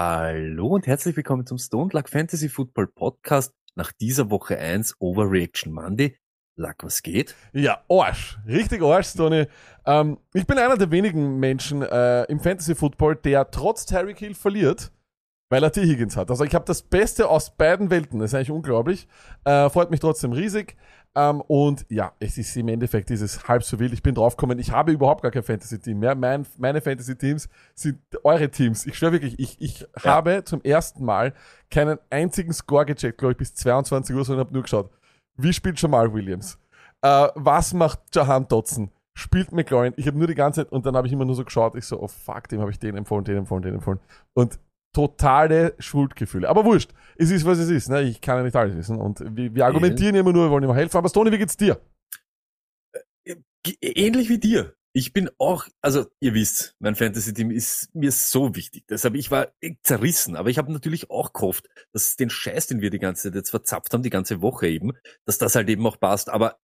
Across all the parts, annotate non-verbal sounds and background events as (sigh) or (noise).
Hallo und herzlich willkommen zum Stone Luck Fantasy Football Podcast nach dieser Woche 1 Overreaction Monday. Luck, was geht? Ja, Arsch. Richtig Arsch, Tony. Ähm, ich bin einer der wenigen Menschen äh, im Fantasy Football, der trotz Tyreek Hill verliert, weil er T. Higgins hat. Also ich habe das Beste aus beiden Welten. Das ist eigentlich unglaublich. Äh, freut mich trotzdem riesig. Ähm, und ja, es ist im Endeffekt dieses halb so wild. Ich bin draufgekommen, ich habe überhaupt gar kein Fantasy-Team mehr. Mein, meine Fantasy-Teams sind eure Teams. Ich schwöre wirklich, ich, ich habe zum ersten Mal keinen einzigen Score gecheckt, glaube ich, bis 22 Uhr, sondern habe nur geschaut. Wie spielt Jamal Williams? Äh, was macht Jahan Dotson? Spielt McLaurin? Ich habe nur die ganze Zeit und dann habe ich immer nur so geschaut, ich so, oh fuck, dem habe ich den empfohlen, den empfohlen, den empfohlen. Und totale Schuldgefühle. Aber wurscht, es ist, was es ist. Ne? Ich kann ja nicht alles wissen. Und wir, wir argumentieren immer nur, wir wollen immer helfen. Aber Stoney, wie geht's dir? G- Ähnlich wie dir. Ich bin auch, also ihr wisst, mein Fantasy-Team ist mir so wichtig. Deshalb, ich war zerrissen, aber ich habe natürlich auch gehofft, dass den Scheiß, den wir die ganze Zeit jetzt verzapft haben, die ganze Woche eben, dass das halt eben auch passt. Aber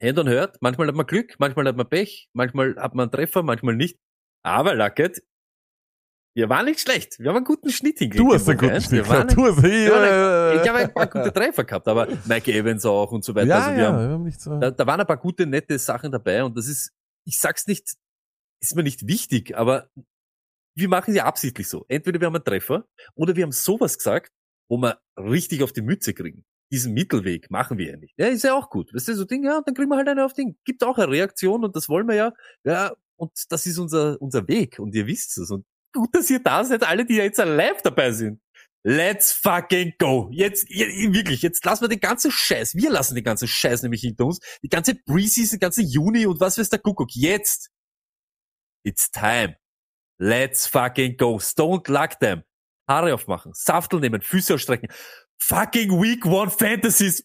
Hand on hört, manchmal hat man Glück, manchmal hat man Pech, manchmal hat man einen Treffer, manchmal nicht. Aber Lucket, wir waren nicht schlecht. Wir haben einen guten Schnitt hingekriegt. Du hast in einen guten. Schnitt. Wir waren Du hast, waren äh, ich habe ein paar gute Treffer gehabt, aber Mike Evans auch und so weiter. ja, also wir ja, haben, wir haben nicht so. da, da waren ein paar gute, nette Sachen dabei und das ist, ich sag's nicht, ist mir nicht wichtig, aber wir machen ja absichtlich so. Entweder wir haben einen Treffer oder wir haben sowas gesagt, wo wir richtig auf die Mütze kriegen. Diesen Mittelweg machen wir ja nicht. Ja, ist ja auch gut. Weißt du, so Ding, ja, dann kriegen wir halt eine auf Ding. Gibt auch eine Reaktion und das wollen wir ja. Ja, und das ist unser, unser Weg und ihr wisst es. Und gut, (laughs) dass ihr da seid, alle, die jetzt live dabei sind. Let's fucking go. Jetzt, wirklich, jetzt lassen wir den ganzen Scheiß. Wir lassen den ganzen Scheiß nämlich hinter uns. Die ganze Preseason, ganze Juni und was weiß der Kuckuck. Jetzt. It's time. Let's fucking go. Don't luck them. Haare aufmachen, Saftel nehmen, Füße ausstrecken. Fucking Week One Fantasies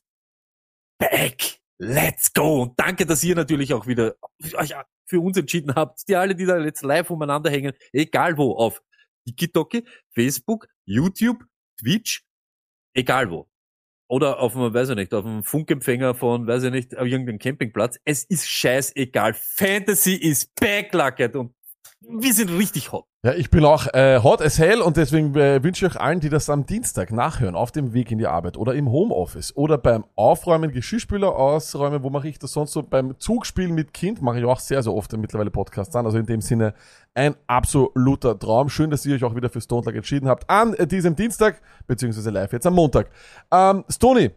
back. Let's go. Und danke, dass ihr natürlich auch wieder euch für uns entschieden habt. Die alle, die da jetzt live umeinander hängen, egal wo, auf TikTok, Facebook, YouTube, Twitch, egal wo. Oder auf einem, weiß ich nicht, auf einem Funkempfänger von, weiß ich nicht, auf irgendeinem Campingplatz. Es ist scheißegal. Fantasy ist backlocked und wir sind richtig hot. Ja, ich bin auch äh, hot as hell und deswegen äh, wünsche ich euch allen, die das am Dienstag nachhören, auf dem Weg in die Arbeit oder im Homeoffice oder beim Aufräumen, Geschirrspüler ausräumen, wo mache ich das sonst so? Beim Zugspielen mit Kind mache ich auch sehr, sehr oft mittlerweile Podcasts an. Also in dem Sinne ein absoluter Traum. Schön, dass ihr euch auch wieder für Stone Luck entschieden habt an diesem Dienstag, beziehungsweise live jetzt am Montag. Ähm, Stony,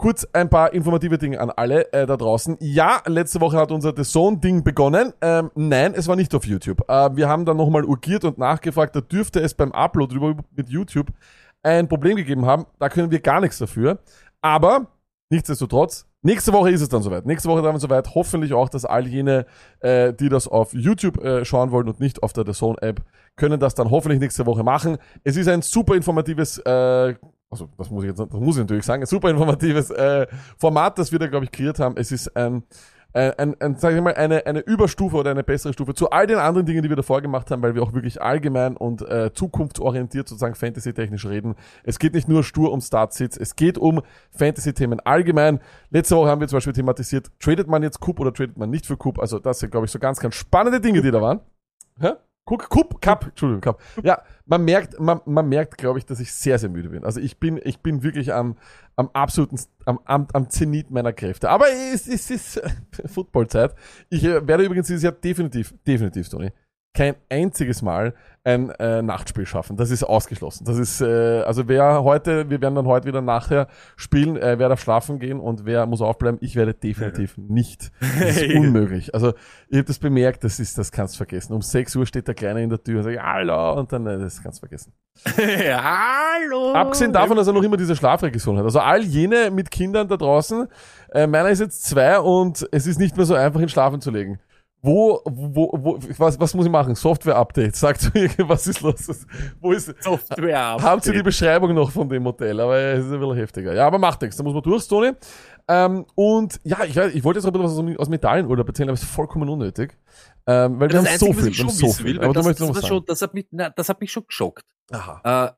Kurz ein paar informative Dinge an alle äh, da draußen. Ja, letzte Woche hat unser The Zone-Ding begonnen. Ähm, nein, es war nicht auf YouTube. Äh, wir haben dann nochmal urgiert und nachgefragt, da dürfte es beim Upload über, mit YouTube ein Problem gegeben haben. Da können wir gar nichts dafür. Aber nichtsdestotrotz, nächste Woche ist es dann soweit. Nächste Woche dann soweit. Hoffentlich auch, dass all jene, äh, die das auf YouTube äh, schauen wollen und nicht auf der The Zone-App, können das dann hoffentlich nächste Woche machen. Es ist ein super informatives äh, also das muss ich jetzt, das muss ich natürlich sagen, ein super informatives äh, Format, das wir da, glaube ich, kreiert haben. Es ist ein, ein, ein, ein sag ich mal, eine, eine Überstufe oder eine bessere Stufe zu all den anderen Dingen, die wir davor gemacht haben, weil wir auch wirklich allgemein und äh, zukunftsorientiert sozusagen Fantasy-technisch reden. Es geht nicht nur stur um Startsits, es geht um Fantasy-Themen allgemein. Letzte Woche haben wir zum Beispiel thematisiert, tradet man jetzt Cup oder tradet man nicht für Cup? Also das sind, glaube ich, so ganz, ganz spannende Dinge, die da waren. Hä? Guck, Cup, Cup, Entschuldigung, Cup. Ja, man merkt, man, man merkt, glaube ich, dass ich sehr, sehr müde bin. Also ich bin, ich bin wirklich am, am absoluten, am, am, am Zenit meiner Kräfte. Aber es, es ist (laughs) Footballzeit. Ich äh, werde übrigens dieses Jahr definitiv, definitiv, Tony, kein einziges Mal ein äh, Nachtspiel schaffen. Das ist ausgeschlossen. Das ist, äh, also wer heute, wir werden dann heute wieder nachher spielen, äh, wer darf schlafen gehen und wer muss aufbleiben. Ich werde definitiv nicht. (laughs) Das ist unmöglich. Also ich habe das bemerkt, das ist, das kannst du vergessen. Um 6 Uhr steht der Kleine in der Tür und sagt, hallo, und dann, äh, das kannst du vergessen. (laughs) Hallo. Abgesehen davon, dass er noch immer diese Schlafregression hat. Also all jene mit Kindern da draußen, äh, meiner ist jetzt zwei und es ist nicht mehr so einfach, ihn schlafen zu legen. Wo, wo, wo, was, was muss ich machen? Software-Update. Sagt mir, (laughs) was ist los? Wo ist, Software. haben Sie die Beschreibung noch von dem Modell? Aber es ist ein bisschen heftiger. Ja, aber macht nichts. Da muss man durch, Tony. Ähm, und ja, ich, ich wollte jetzt noch ein bisschen was aus, dem Italienurlaub erzählen, aber es ist vollkommen unnötig. Ähm, weil wir haben so Einzige, viel. was ich Wir haben so viel. will, aber das, das, schon, das, hat mich, na, das hat mich schon geschockt. Aha. Äh,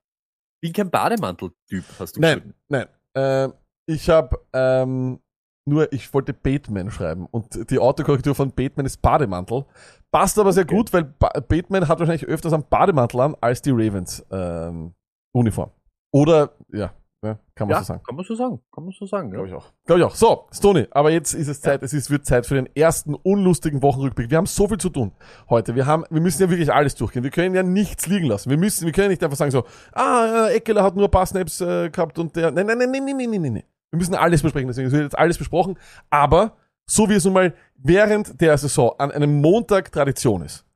bin kein Bademantel-Typ, hast du Nein, geschrieben. nein. Ähm, ich habe ähm, nur, ich wollte Batman schreiben und die Autokorrektur von Batman ist Bademantel. Passt aber sehr Okay. gut, weil ba Batman hat wahrscheinlich öfters einen Bademantel an als die Ravens ähm, Uniform. Oder, ja, ja kann man Ja, so sagen. kann man so sagen. Kann man so sagen. Glaube Ja. ich auch. Glaube ich auch. So, Stony, aber jetzt ist es Zeit, es ist, wird Zeit für den ersten unlustigen Wochenrückblick. Wir haben so viel zu tun heute. Wir haben, wir müssen ja wirklich alles durchgehen. Wir können ja nichts liegen lassen. Wir müssen, wir können nicht einfach sagen so, ah, Eckeler hat nur ein paar Snaps äh, gehabt und der, nein, nein, nein, nein, nein, nein, nein, nein. Wir müssen alles besprechen, deswegen es wird jetzt alles besprochen. Aber, so wie es nun mal während der Saison an einem Montag Tradition ist.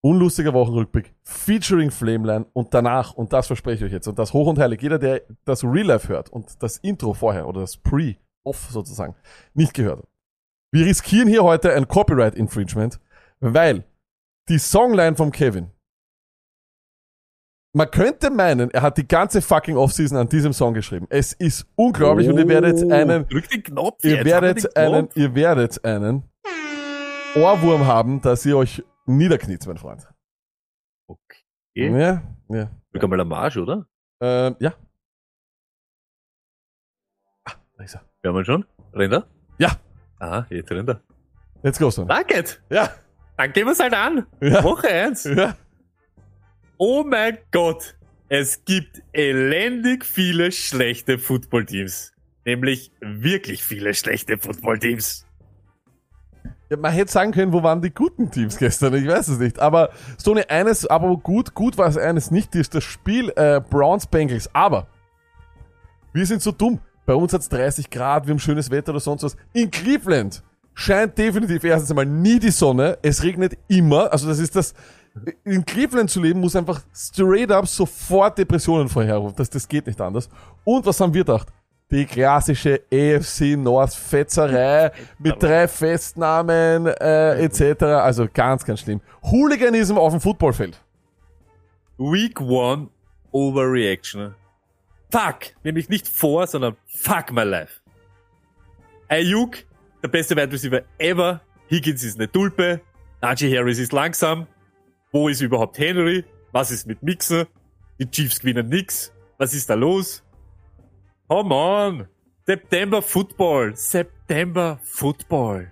Unlustiger Wochenrückblick, featuring Flameline und danach, und das verspreche ich euch jetzt, und das hoch und heilig, jeder, der das Real Life hört und das Intro vorher oder das Pre-Off sozusagen nicht gehört hat. Wir riskieren hier heute ein Copyright Infringement, weil die Songline vom Kevin, man könnte meinen, er hat die ganze fucking Offseason an diesem Song geschrieben. Es ist unglaublich und ihr werdet einen, Drück den Knopf ihr jetzt. haben werdet den einen, Knopf. ihr werdet einen Ohrwurm haben, dass ihr euch niederkniet, mein Freund. Okay. Ja, ja. Drück einmal am Marsch, oder? Ähm, ja. Ah, da ist er. Hören wir schon? Rennt er? Ja. Aha, jetzt rennt er. Jetzt goes du. Danke. Ja, Dann gehen wir es halt an. ja, Woche eins. ja. Oh mein Gott. Es gibt elendig viele schlechte Footballteams. Nämlich wirklich viele schlechte Footballteams. Ja, man hätte sagen können, wo waren die guten Teams gestern? Ich weiß es nicht. Aber Stoney, eines, aber gut, gut war es eines nicht, ist das Spiel äh, Browns Bengals. Aber wir sind so dumm. Bei uns hat es 30 Grad, wir haben schönes Wetter oder sonst was. In Cleveland scheint definitiv erstens einmal nie die Sonne. Es regnet immer. Also das ist das. In Cleveland zu leben muss einfach straight up sofort Depressionen vorherrufen. Das, das geht nicht anders. Und was haben wir gedacht? Die klassische AFC North Fetzerei (laughs) mit drei Festnahmen äh, etc. Also ganz, ganz schlimm. Hooliganism auf dem Footballfeld. Week one Overreaction. Fuck. Nämlich nicht vor, sondern fuck my life. Ayuk, der beste Wide Receiver ever. Higgins ist eine Tulpe. Najee Harris ist langsam. Wo ist überhaupt Henry? Was ist mit Mixer? Die Chiefs gewinnen nix. Was ist da los? Come on. September Football. September Football.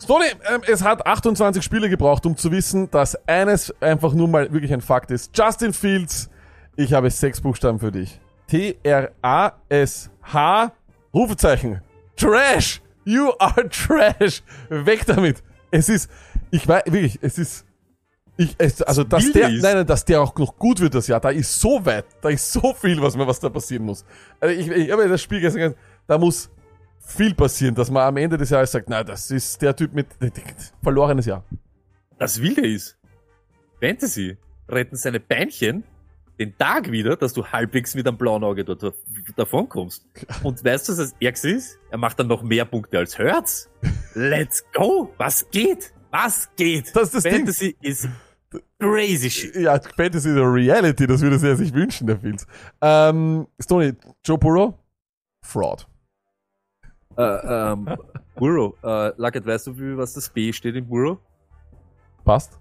Stoney, ähm, es hat 28 Spiele gebraucht, um zu wissen, dass eines einfach nur mal wirklich ein Fakt ist. Justin Fields, ich habe sechs Buchstaben für dich. T-R-A-S-H, Rufezeichen. Trash! You are (laughs) trash! Weg damit! Es ist, ich weiß, wirklich, es ist, ich, also, dass der, nein, nein, dass der auch noch gut wird das Jahr, da ist so weit, da ist so viel, was mir, was da passieren muss. Also ich, ich habe das Spiel gestern gesagt, da muss viel passieren, dass man am Ende des Jahres sagt, na, das ist der Typ mit verlorenes Jahr. Das Wilde ist, Fantasy retten seine Beinchen den Tag wieder, dass du halbwegs mit einem blauen Auge dort da- davon kommst. Und weißt du, was das Ärgste ist? Er macht dann noch mehr Punkte als Hurts. (laughs) Let's go! Was geht? Was geht? Das ist das Ding. Fantasy ist crazy shit. Ja, Fantasy ist Reality, das würde er sich wünschen, der Fields. Ähm, Stoney, Joe Burrow? Fraud. Äh, ähm, Burrow, äh, Luckett, weißt du, wie, was das B steht in Burrow? Passt?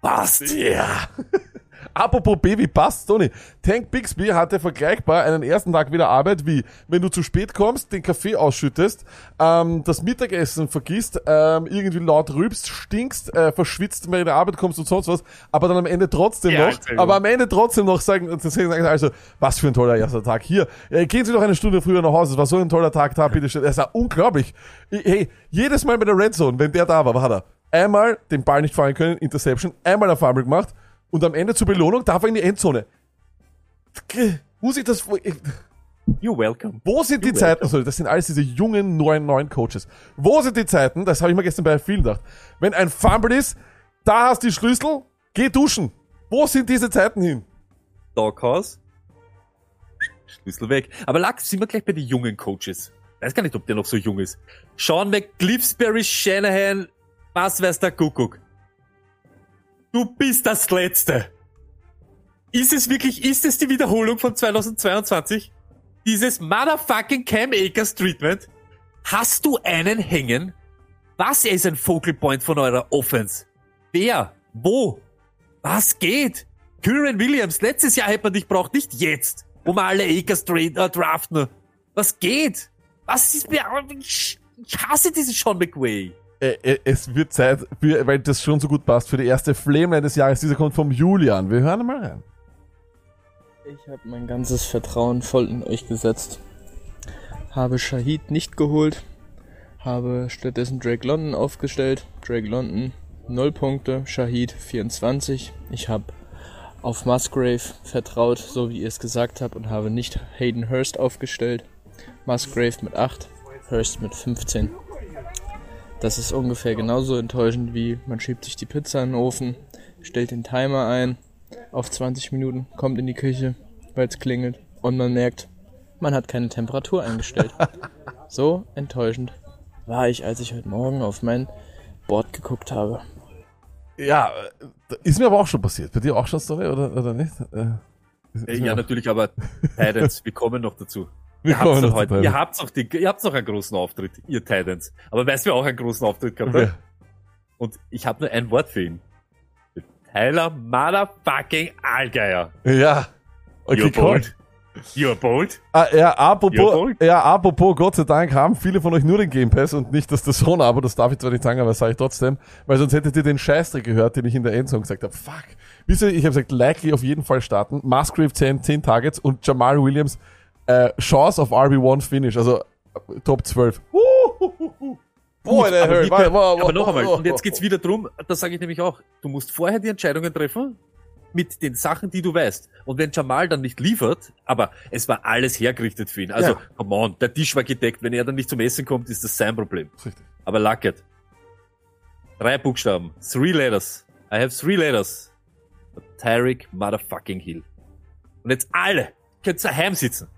Passt! Ja. (laughs) Apropos Baby, passt, Tony. Tank Bixby hatte vergleichbar einen ersten Tag wieder Arbeit, wie wenn du zu spät kommst, den Kaffee ausschüttest, ähm, das Mittagessen vergisst, ähm, irgendwie laut rübst, stinkst, äh, verschwitzt, wenn du in der Arbeit kommst und sonst was, aber dann am Ende trotzdem Ja, noch, aber am Ende trotzdem noch sagen, sagen also, was für ein toller erster Tag. Hier, äh, gehen Sie doch eine Stunde früher nach Hause, es war so ein toller Tag da, bitte schön. Es war unglaublich. Ich- Hey, jedes Mal bei der Red Zone, wenn der da war, war hat er einmal den Ball nicht fallen können, Interception, einmal ein Fumble gemacht und am Ende zur Belohnung darf er in die Endzone. Muss ich das, You're welcome. wo sind die Du, Zeiten, also das sind alles diese jungen, neuen, neuen Coaches. Wo sind die Zeiten, das habe ich mir gestern bei vielen gedacht, wenn ein Fumble ist, da hast du die Schlüssel, geh duschen. Wo sind diese Zeiten hin? Doghouse. Schlüssel weg. Aber lag, sind wir gleich bei den jungen Coaches. Weiß gar nicht, ob der noch so jung ist. Sean McGlifsbury Shanahan Was weiß der Kuckuck? Du bist das Letzte. Ist es wirklich, ist es die Wiederholung von 2022? Dieses motherfucking Cam Akers Treatment? Hast du einen hängen? Was ist ein Focal Point von eurer Offense? Wer? Wo? Was geht? Kyron Williams, letztes Jahr hätte man dich braucht, nicht jetzt, wo wir alle Akers äh, draften. Was geht? Was ist mir, ich hasse diesen Sean McWay. Äh, äh, es wird Zeit, weil das schon so gut passt, für die erste Flameline des Jahres. Dieser kommt vom Julian. Wir hören mal rein. Ich habe mein ganzes Vertrauen voll in euch gesetzt. Habe Shahid nicht geholt. Habe stattdessen Drake London aufgestellt. Drake London 0 Punkte, Shahid 24. Ich habe auf Musgrave vertraut, so wie ihr es gesagt habt, und habe nicht Hayden Hurst aufgestellt. Musgrave mit 8, Hurst mit 15. Das ist ungefähr genauso enttäuschend wie man schiebt sich die Pizza in den Ofen, stellt den Timer ein auf 20 Minuten, kommt in die Küche, weil es klingelt und man merkt, man hat keine Temperatur eingestellt. (laughs) so enttäuschend war ich, als ich heute Morgen auf mein Board geguckt habe. Ja, äh, ist mir aber auch schon passiert. Bei dir auch schon Story oder, oder nicht? Äh, mir Ja, natürlich, aber Titans, wir kommen noch dazu. Wir ihr habt's doch noch heute, ihr habt noch die, ihr habt noch einen großen Auftritt, ihr Titans. Aber weißt du, auch einen großen Auftritt gehabt Okay. Und ich habe nur ein Wort für ihn. Tyler Motherfucking Allgeier. Ja. Okay, You're cool. bold. You're bold. Ah, ja, apropos, Jawohl. ja, apropos, Gott sei Dank haben viele von euch nur den Game Pass und nicht das Zone, aber das darf ich zwar nicht sagen, aber das sage ich trotzdem, weil sonst hättet ihr den Scheißdreck gehört, den ich in der Endzone gesagt habe. Fuck. Wisst ihr, ich habe gesagt, likely auf jeden Fall starten. Musgrave 10, 10 Targets und Jamal Williams, äh, Chance auf RB1 Finish, also Top 12. Uhuhuhu. Boah, der aber, hurt. wie- Warte, warte, aber noch einmal, und jetzt geht's wieder drum, das sage ich nämlich auch, du musst vorher die Entscheidungen treffen mit den Sachen, die du weißt. Und wenn Jamal dann nicht liefert, aber es war alles hergerichtet für ihn. Also, Ja. come on, der Tisch war gedeckt. Wenn er dann nicht zum Essen kommt, ist das sein Problem. Richtig. Aber Lucket. Drei Buchstaben. Three letters. I have three letters. Tyreek motherfucking Hill. Und jetzt alle könnt daheim sitzen.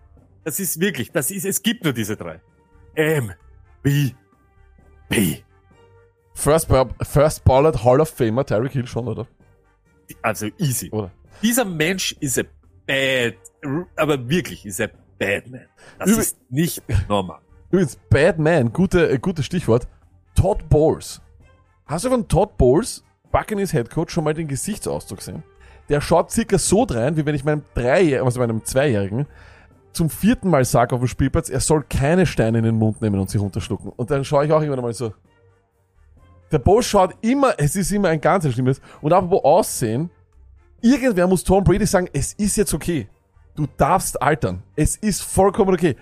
Das ist wirklich, das ist, es gibt nur diese drei. M, B, P. First, First Ballot Hall of Famer, Tyreek Hill schon, oder? Also easy. Oder? Dieser Mensch ist a bad, aber wirklich ist a bad man. Das Übel- ist nicht normal. Übrigens, Bad Man, gute, äh, gutes Stichwort. Todd Bowles. Hast du von Todd Bowles, Buccaneers Head Coach, schon mal den Gesichtsausdruck gesehen? Der schaut circa so drein, wie wenn ich meinem Dreijährigen, also meinem Zweijährigen, zum vierten Mal sage auf dem Spielplatz, er soll keine Steine in den Mund nehmen und sich runterschlucken. Und dann schaue ich auch irgendwann mal so. Der Bowles schaut immer, es ist immer ein ganz schlimmes. Und apropos Aussehen, irgendwer muss Tom Brady sagen, es ist jetzt okay. Du darfst altern. Es ist vollkommen okay.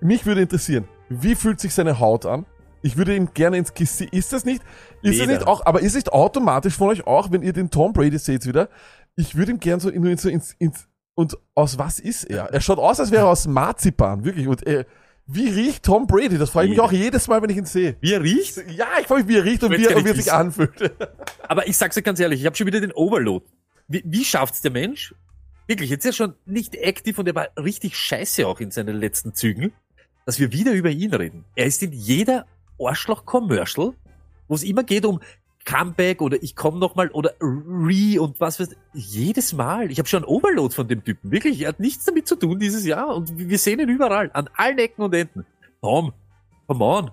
Mich würde interessieren, wie fühlt sich seine Haut an? Ich würde ihm gerne ins Gesicht. Ist das nicht? Ist das nicht auch? Aber ist nicht automatisch von euch auch, wenn ihr den Tom Brady seht wieder? Ich würde ihm gerne so, nur so ins, ins und aus was ist er? Er schaut aus, als wäre er aus Marzipan, wirklich. Und äh, wie riecht Tom Brady? Das frage ich mich auch jedes Mal, wenn ich ihn sehe. Wie er riecht? Ja, ich frage mich, wie er riecht und wie, er, und wie er sich anfühlt. (laughs) Aber ich sag's dir ganz ehrlich, ich habe schon wieder den Overload. Wie, wie schafft's der Mensch? Wirklich, jetzt ist er schon nicht aktiv und er war richtig scheiße auch in seinen letzten Zügen, dass wir wieder über ihn reden. Er ist in jeder Arschloch-Commercial, wo es immer geht um Comeback oder ich komme nochmal oder Re und was weiß jedes Mal. Ich habe schon Overload von dem Typen. Wirklich, er hat nichts damit zu tun dieses Jahr und wir sehen ihn überall, an allen Ecken und Enden. Tom, come on.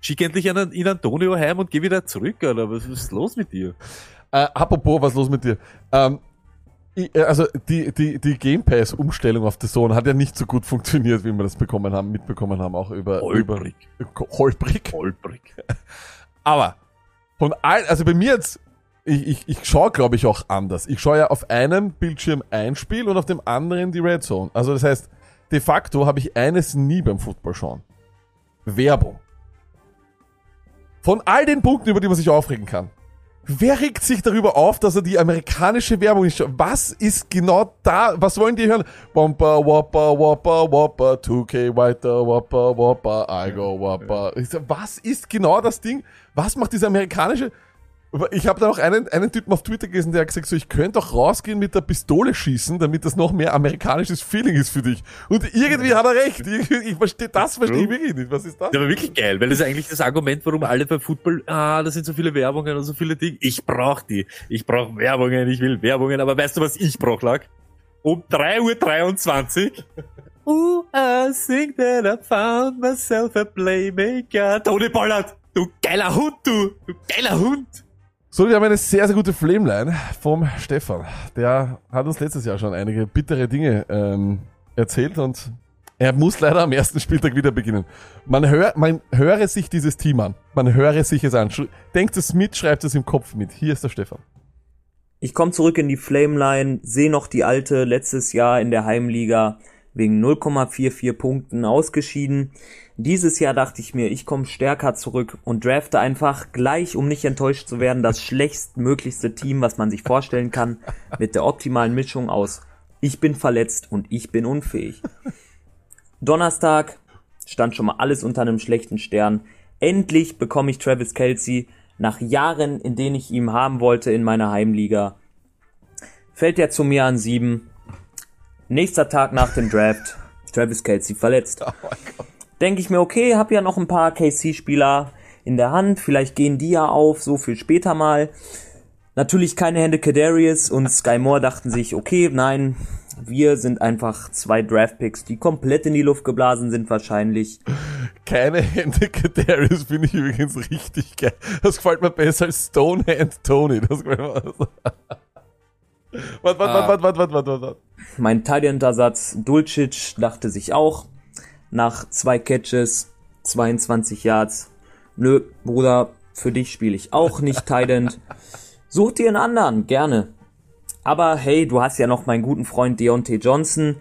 Schick endlich einen, in Antonio heim und geh wieder zurück, oder was ist los mit dir? Äh, apropos, was ist los mit dir? Ähm, ich, äh, also die, die, die Game Pass Umstellung auf The Zone hat ja nicht so gut funktioniert, wie wir das bekommen haben, mitbekommen haben, auch über Holprig. über holprig. Holprig. (laughs) Aber von allen, also bei mir jetzt, ich, ich, ich schaue glaube ich auch anders. Ich schaue ja auf einem Bildschirm ein Spiel und auf dem anderen die Red Zone. Also das heißt, de facto habe ich eines nie beim Football schauen. Werbung. Von all den Punkten, über die man sich aufregen kann. Wer regt sich darüber auf, dass er die amerikanische Werbung schaut? Was ist genau da? Was wollen die hören? Wampa, wappa, wappa, wappa, 2K weiter, wappa, wappa, I go, so, Was ist genau das Ding? Was macht diese amerikanische? Ich habe da auch einen, einen Typen auf Twitter gelesen, der hat gesagt, so, ich könnte auch rausgehen mit der Pistole schießen, damit das noch mehr amerikanisches Feeling ist für dich. Und irgendwie hat er recht. Ich, ich verstehe, das verstehe ich wirklich nicht. Was ist das? Ja, aber wirklich geil, weil das ist eigentlich das Argument, warum alle bei Football, ah, da sind so viele Werbungen und so viele Dinge. Ich brauch die. Ich brauch Werbungen, ich will Werbungen, aber weißt du, was ich brauch, lag? Um 3.23 Uhr. Ooh, I think that I found myself a playmaker. Tony Pollard, du geiler Hund, du, du geiler Hund. So, wir haben eine sehr, sehr gute Flameline vom Stefan. Der hat uns letztes Jahr schon einige bittere Dinge ähm, erzählt und er muss leider am ersten Spieltag wieder beginnen. Man, hör, man höre sich dieses Team an. Man höre sich es an. Denkt es mit, schreibt es im Kopf mit. Hier ist der Stefan. Ich komme zurück in die Flameline, sehe noch die alte letztes Jahr in der Heimliga wegen 0,44 Punkten ausgeschieden. Dieses Jahr dachte ich mir, ich komme stärker zurück und drafte einfach gleich, um nicht enttäuscht zu werden, das schlechtstmöglichste Team, was man sich vorstellen kann, mit der optimalen Mischung aus ich bin verletzt und ich bin unfähig. Donnerstag stand schon mal alles unter einem schlechten Stern. Endlich bekomme ich Travis Kelsey nach Jahren, in denen ich ihn haben wollte in meiner Heimliga. Fällt er zu mir an sieben. Nächster Tag nach dem Draft. Travis Kelsey verletzt. Denke ich mir, okay, hab ja noch ein paar KC-Spieler in der Hand. Vielleicht gehen die ja auf, so viel später mal. Natürlich keine Hände Kadarius und Sky Moore dachten sich, okay, nein, wir sind einfach zwei Draftpicks, die komplett in die Luft geblasen sind wahrscheinlich. Keine Hände Kadarius finde ich übrigens richtig geil. Das gefällt mir besser als Stonehand Tony. Das gefällt mir. Warte, warte, warte, warte, warte, warte, warte. Mein Tight-End-Ersatz Dulcic dachte sich auch, nach zwei Catches, 22 Yards, nö, Bruder, für dich spiele ich auch nicht (laughs) Tight End. Such dir einen anderen, gerne. Aber hey, du hast ja noch meinen guten Freund Deontay Johnson,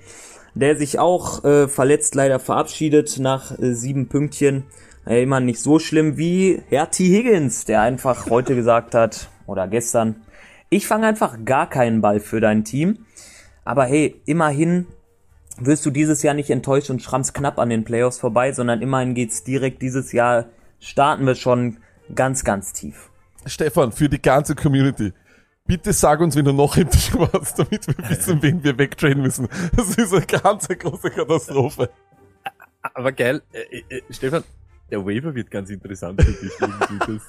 der sich auch äh, verletzt leider verabschiedet nach äh, sieben Pünktchen. Hey, immer nicht so schlimm wie Herr T. Higgins, der einfach (laughs) heute gesagt hat, oder gestern, ich fange einfach gar keinen Ball für dein Team. Aber hey, immerhin wirst du dieses Jahr nicht enttäuscht und schrammst knapp an den Playoffs vorbei, sondern immerhin geht's direkt dieses Jahr, starten wir schon ganz, ganz tief. Stefan, für die ganze Community. Bitte sag uns, wenn du noch im Team warst, damit wir wissen, wen wir wegtrainen müssen. Das ist eine ganz große Katastrophe. Aber geil, äh, äh, Stefan, der Waiver wird ganz interessant für dich.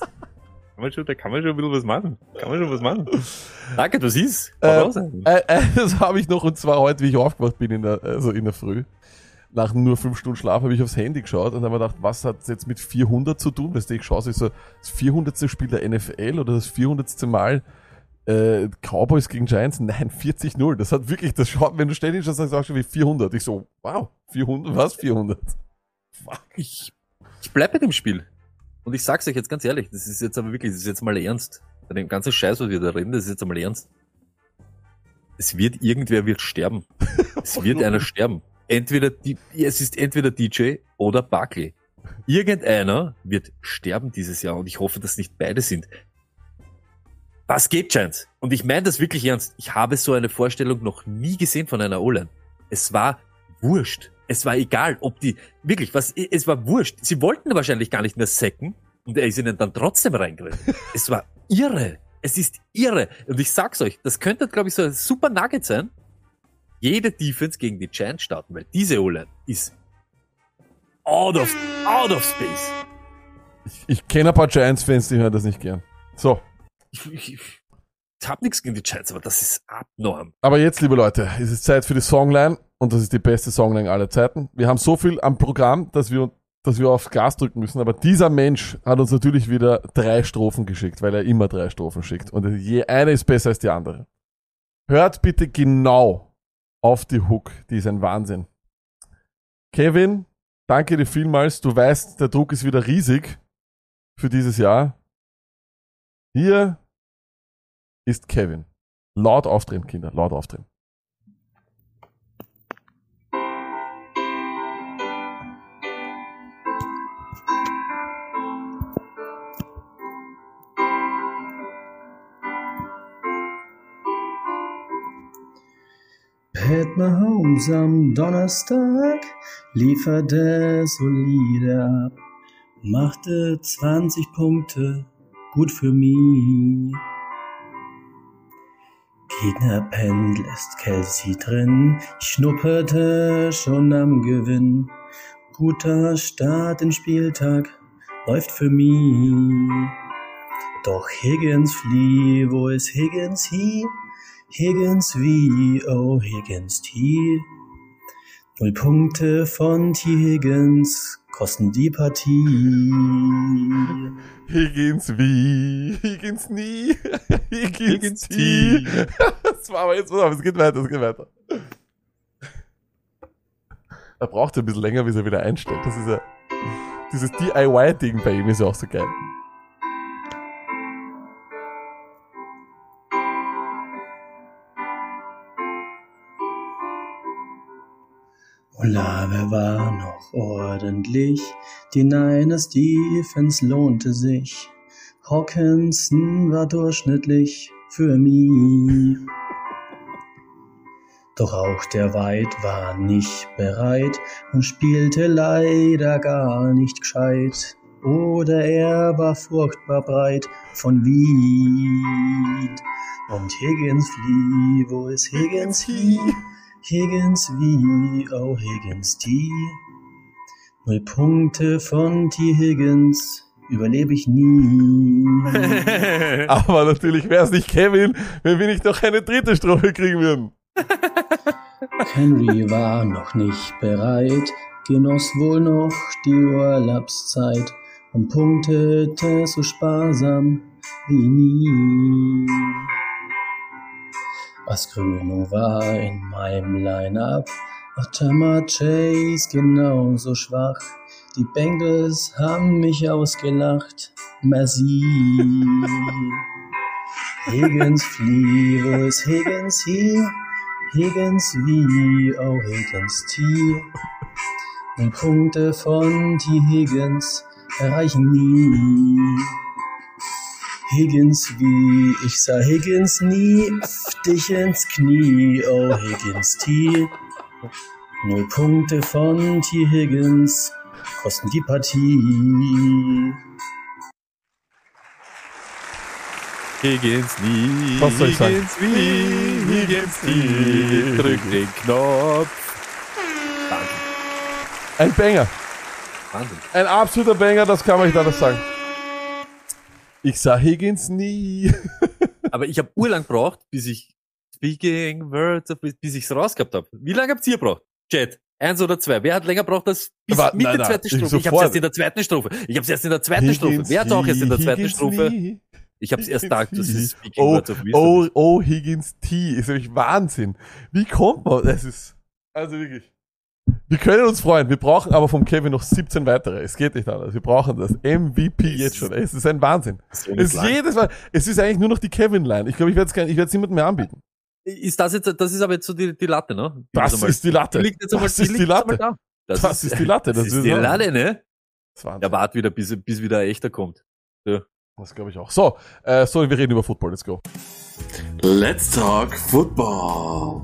Man schon, da kann man schon ein bisschen was machen. Kann man schon was machen. (laughs) Danke, was ist? Hau Äh, äh, äh, (laughs) das habe ich noch, und zwar heute, wie ich aufgewacht bin, in der, also in der Früh. Nach nur fünf Stunden Schlaf habe ich aufs Handy geschaut und habe mir gedacht, was hat jetzt mit 400 zu tun? Weißt du, ich schaue so, das 400. Spiel der NFL oder das 400. Mal äh, Cowboys gegen Giants? Nein, 40-0. Das hat wirklich, das schaut, wenn du ständig schaust, sagst du wie 400. Ich so, wow, 400, was? 400? Fuck. Ich, ich bleib bei dem Spiel. Und ich sag's euch jetzt ganz ehrlich, das ist jetzt aber wirklich, das ist jetzt mal ernst. Bei dem ganzen Scheiß, was wir da reden, das ist jetzt einmal ernst. Es wird, irgendwer wird sterben. (laughs) Es wird einer sterben. Entweder die, es ist entweder DJ oder Buckley. Irgendeiner wird sterben dieses Jahr und ich hoffe, dass nicht beide sind. Was geht, Giants? Und ich meine das wirklich ernst. Ich habe so eine Vorstellung noch nie gesehen von einer O-Line. Es war wurscht. Es war egal, ob die, wirklich, was, es war wurscht. Sie wollten wahrscheinlich gar nicht mehr sacken und er ist ihnen dann trotzdem reingerannt. (laughs) es war irre. Es ist irre. Und ich sag's euch, das könnte, glaube ich, so ein super Nugget sein. Jede Defense gegen die Giants starten, weil diese O-Line ist out of, out of space. Ich kenne ein paar Giants-Fans, die hören das nicht gern. So, Ich, ich, ich hab nichts gegen die Giants, aber das ist abnorm. Aber jetzt, liebe Leute, ist es Zeit für die Songline und das ist die beste Songline aller Zeiten. Wir haben so viel am Programm, dass wir, dass wir aufs Gas drücken müssen, aber dieser Mensch hat uns natürlich wieder drei Strophen geschickt, weil er immer drei Strophen schickt und je eine ist besser als die andere. Hört bitte genau auf die Hook, die ist ein Wahnsinn. Kevin, danke dir vielmals. Du weißt, der Druck ist wieder riesig für dieses Jahr. Hier ist Kevin. Laut aufdrehen, Kinder, laut aufdrehen. Pat Mahomes am Donnerstag lieferte solide ab, machte 20 Punkte, gut für mich. Gegner pennt, lässt Kelsey drin, ich schnupperte schon am Gewinn. Guter Start in Spieltag, läuft für mich. Doch Higgins flieh, wo ist Higgins he? Higgins wie, oh Higgins T. Null Punkte von T. Higgins kosten die Partie. Higgins wie, Higgins nie, Higgins, (laughs) Higgins. T. (laughs) Das war aber jetzt, aber es geht weiter, es geht weiter. Er braucht ein bisschen länger, bis er wieder einstellt. Das ist ja, dieses DIY-Ding bei ihm ist ja auch so geil. Olave war noch ordentlich, die Niners Defense lohnte sich. Hawkinson war durchschnittlich für mich. Doch auch der White war nicht bereit und spielte leider gar nicht gescheit. Oder er war furchtbar breit von Wied. Und Higgins flieh, wo ist Higgins he? Higgins wie, oh Higgins T. Null Punkte von T. Higgins überlebe ich nie. (laughs) Aber natürlich wäre es nicht Kevin, wenn wir nicht noch eine dritte Strophe kriegen würden. (laughs) Henry war noch nicht bereit, genoss wohl noch die Urlaubszeit und punktete so sparsam wie nie. Was Grüno war in meinem Line-Up, auch Tamar Chase genauso schwach. Die Bengals haben mich ausgelacht, merci. Higgins flieh, wo ist Higgins hier? Higgins wie, oh Higgins T. Und Punkte von T. Higgins erreichen nie. Higgins wie, ich sah Higgins nie, pf dich ins Knie, oh Higgins T. Null Punkte von T. Higgins kosten die Partie. Higgins nie, Was soll ich sagen? Higgins wie, Higgins nie, drück den Knopf. Wahnsinn, Ein Banger. Wahnsinn. Ein absoluter Banger, das kann man nicht anders sagen. Ich sah Higgins nie. (laughs) Aber ich habe urlang gebraucht, bis ich Speaking Words, bis ich's rausgehabt habe. Wie lange habt ihr gebraucht? Chat, eins oder zwei. Wer hat länger gebraucht als bis Aber- mit nein, der nein, zweiten ich Strophe? Ich hab's sofort. erst in der zweiten Strophe. Ich hab's erst in der zweiten Strophe. Wer hat's auch erst in der zweiten Higgins Strophe? nie. Ich hab's erst Higgins gesagt, das ist Speaking Oh, Words of Wisdom. oh, oh, Higgins T. Ist nämlich Wahnsinn. Wie kommt man? Das ist, also wirklich. Wir können uns freuen. Wir brauchen aber vom Kevin noch 17 weitere. Es geht nicht anders. Wir brauchen das. MVP jetzt schon. Es ist ein Wahnsinn. So Es ist jedes Mal, es ist eigentlich nur noch die Kevin-Line. Ich glaube, ich werde es ich werde es niemandem mehr anbieten. Ist das jetzt, das ist aber jetzt so die, die Latte, ne? Die Das einmal- ist die Latte. Die liegt jetzt einmal, Das ist die jetzt einmal Latte. da. Das ist die Latte, Das, das ist ist die. Latte, ne? Das ist Wahnsinn. Ja, wart wieder, bis, bis wieder ein echter kommt. Das glaube ich auch. So, äh, sorry, wir reden über Football. Let's go. Let's talk football.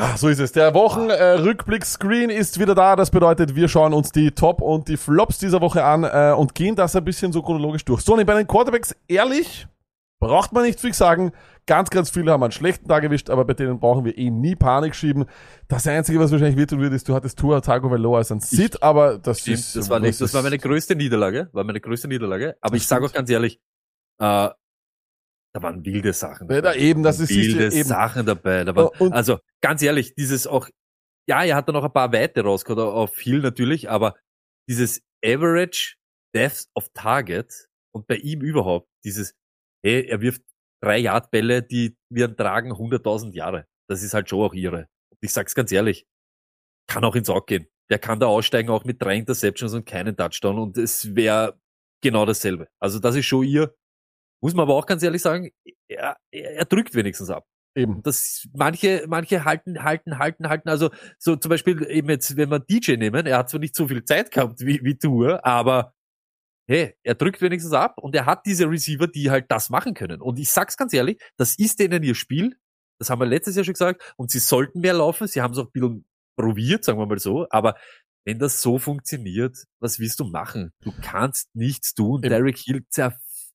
Ah, so ist es. Der Wochenrückblick-Screen ist wieder da. Das bedeutet, wir schauen uns die Top und die Flops dieser Woche an äh, und gehen das ein bisschen so chronologisch durch. So, und bei den Quarterbacks, ehrlich, braucht man nicht viel sagen. Ganz, ganz viele haben einen schlechten Tag erwischt, aber bei denen brauchen wir eh nie Panik schieben. Das Einzige, was wahrscheinlich wehtun wird, ist, du hattest Tua Tagovailoa als ein Sit, aber das Stimmt, ist... das war, nicht, das war meine größte Niederlage, war meine größte Niederlage. Aber ich sage stimmt. ganz ehrlich, äh, da waren wilde Sachen. Ja, da eben, das ist- wilde eben. Sachen dabei. Da waren, und- also ganz ehrlich, dieses auch, ja, er hat da noch ein paar Weite rausgehauen, auf viel natürlich, aber dieses Average Depth of Target und bei ihm überhaupt dieses, hey, er wirft drei Yard Bälle, die wir tragen 100.000 Jahre. Das ist halt schon auch ihre. Und ich sag's ganz ehrlich, kann auch ins Auge gehen. Der kann da aussteigen auch mit drei Interceptions und keinen Touchdown und es wäre genau dasselbe. Also das ist schon ihr. Muss man aber auch ganz ehrlich sagen, er, er, drückt wenigstens ab. Eben. Das manche manche halten halten halten halten. Also so zum Beispiel eben jetzt, wenn wir DJ nehmen, er hat zwar nicht so viel Zeit gehabt wie wie du, aber hey, er drückt wenigstens ab und er hat diese Receiver, die halt das machen können. Und ich sag's ganz ehrlich, das ist denen ihr Spiel. Das haben wir letztes Jahr schon gesagt. Und sie sollten mehr laufen. Sie haben es auch ein bisschen probiert, sagen wir mal so, aber wenn das so funktioniert, was willst du machen? Du kannst nichts tun. Derek Hill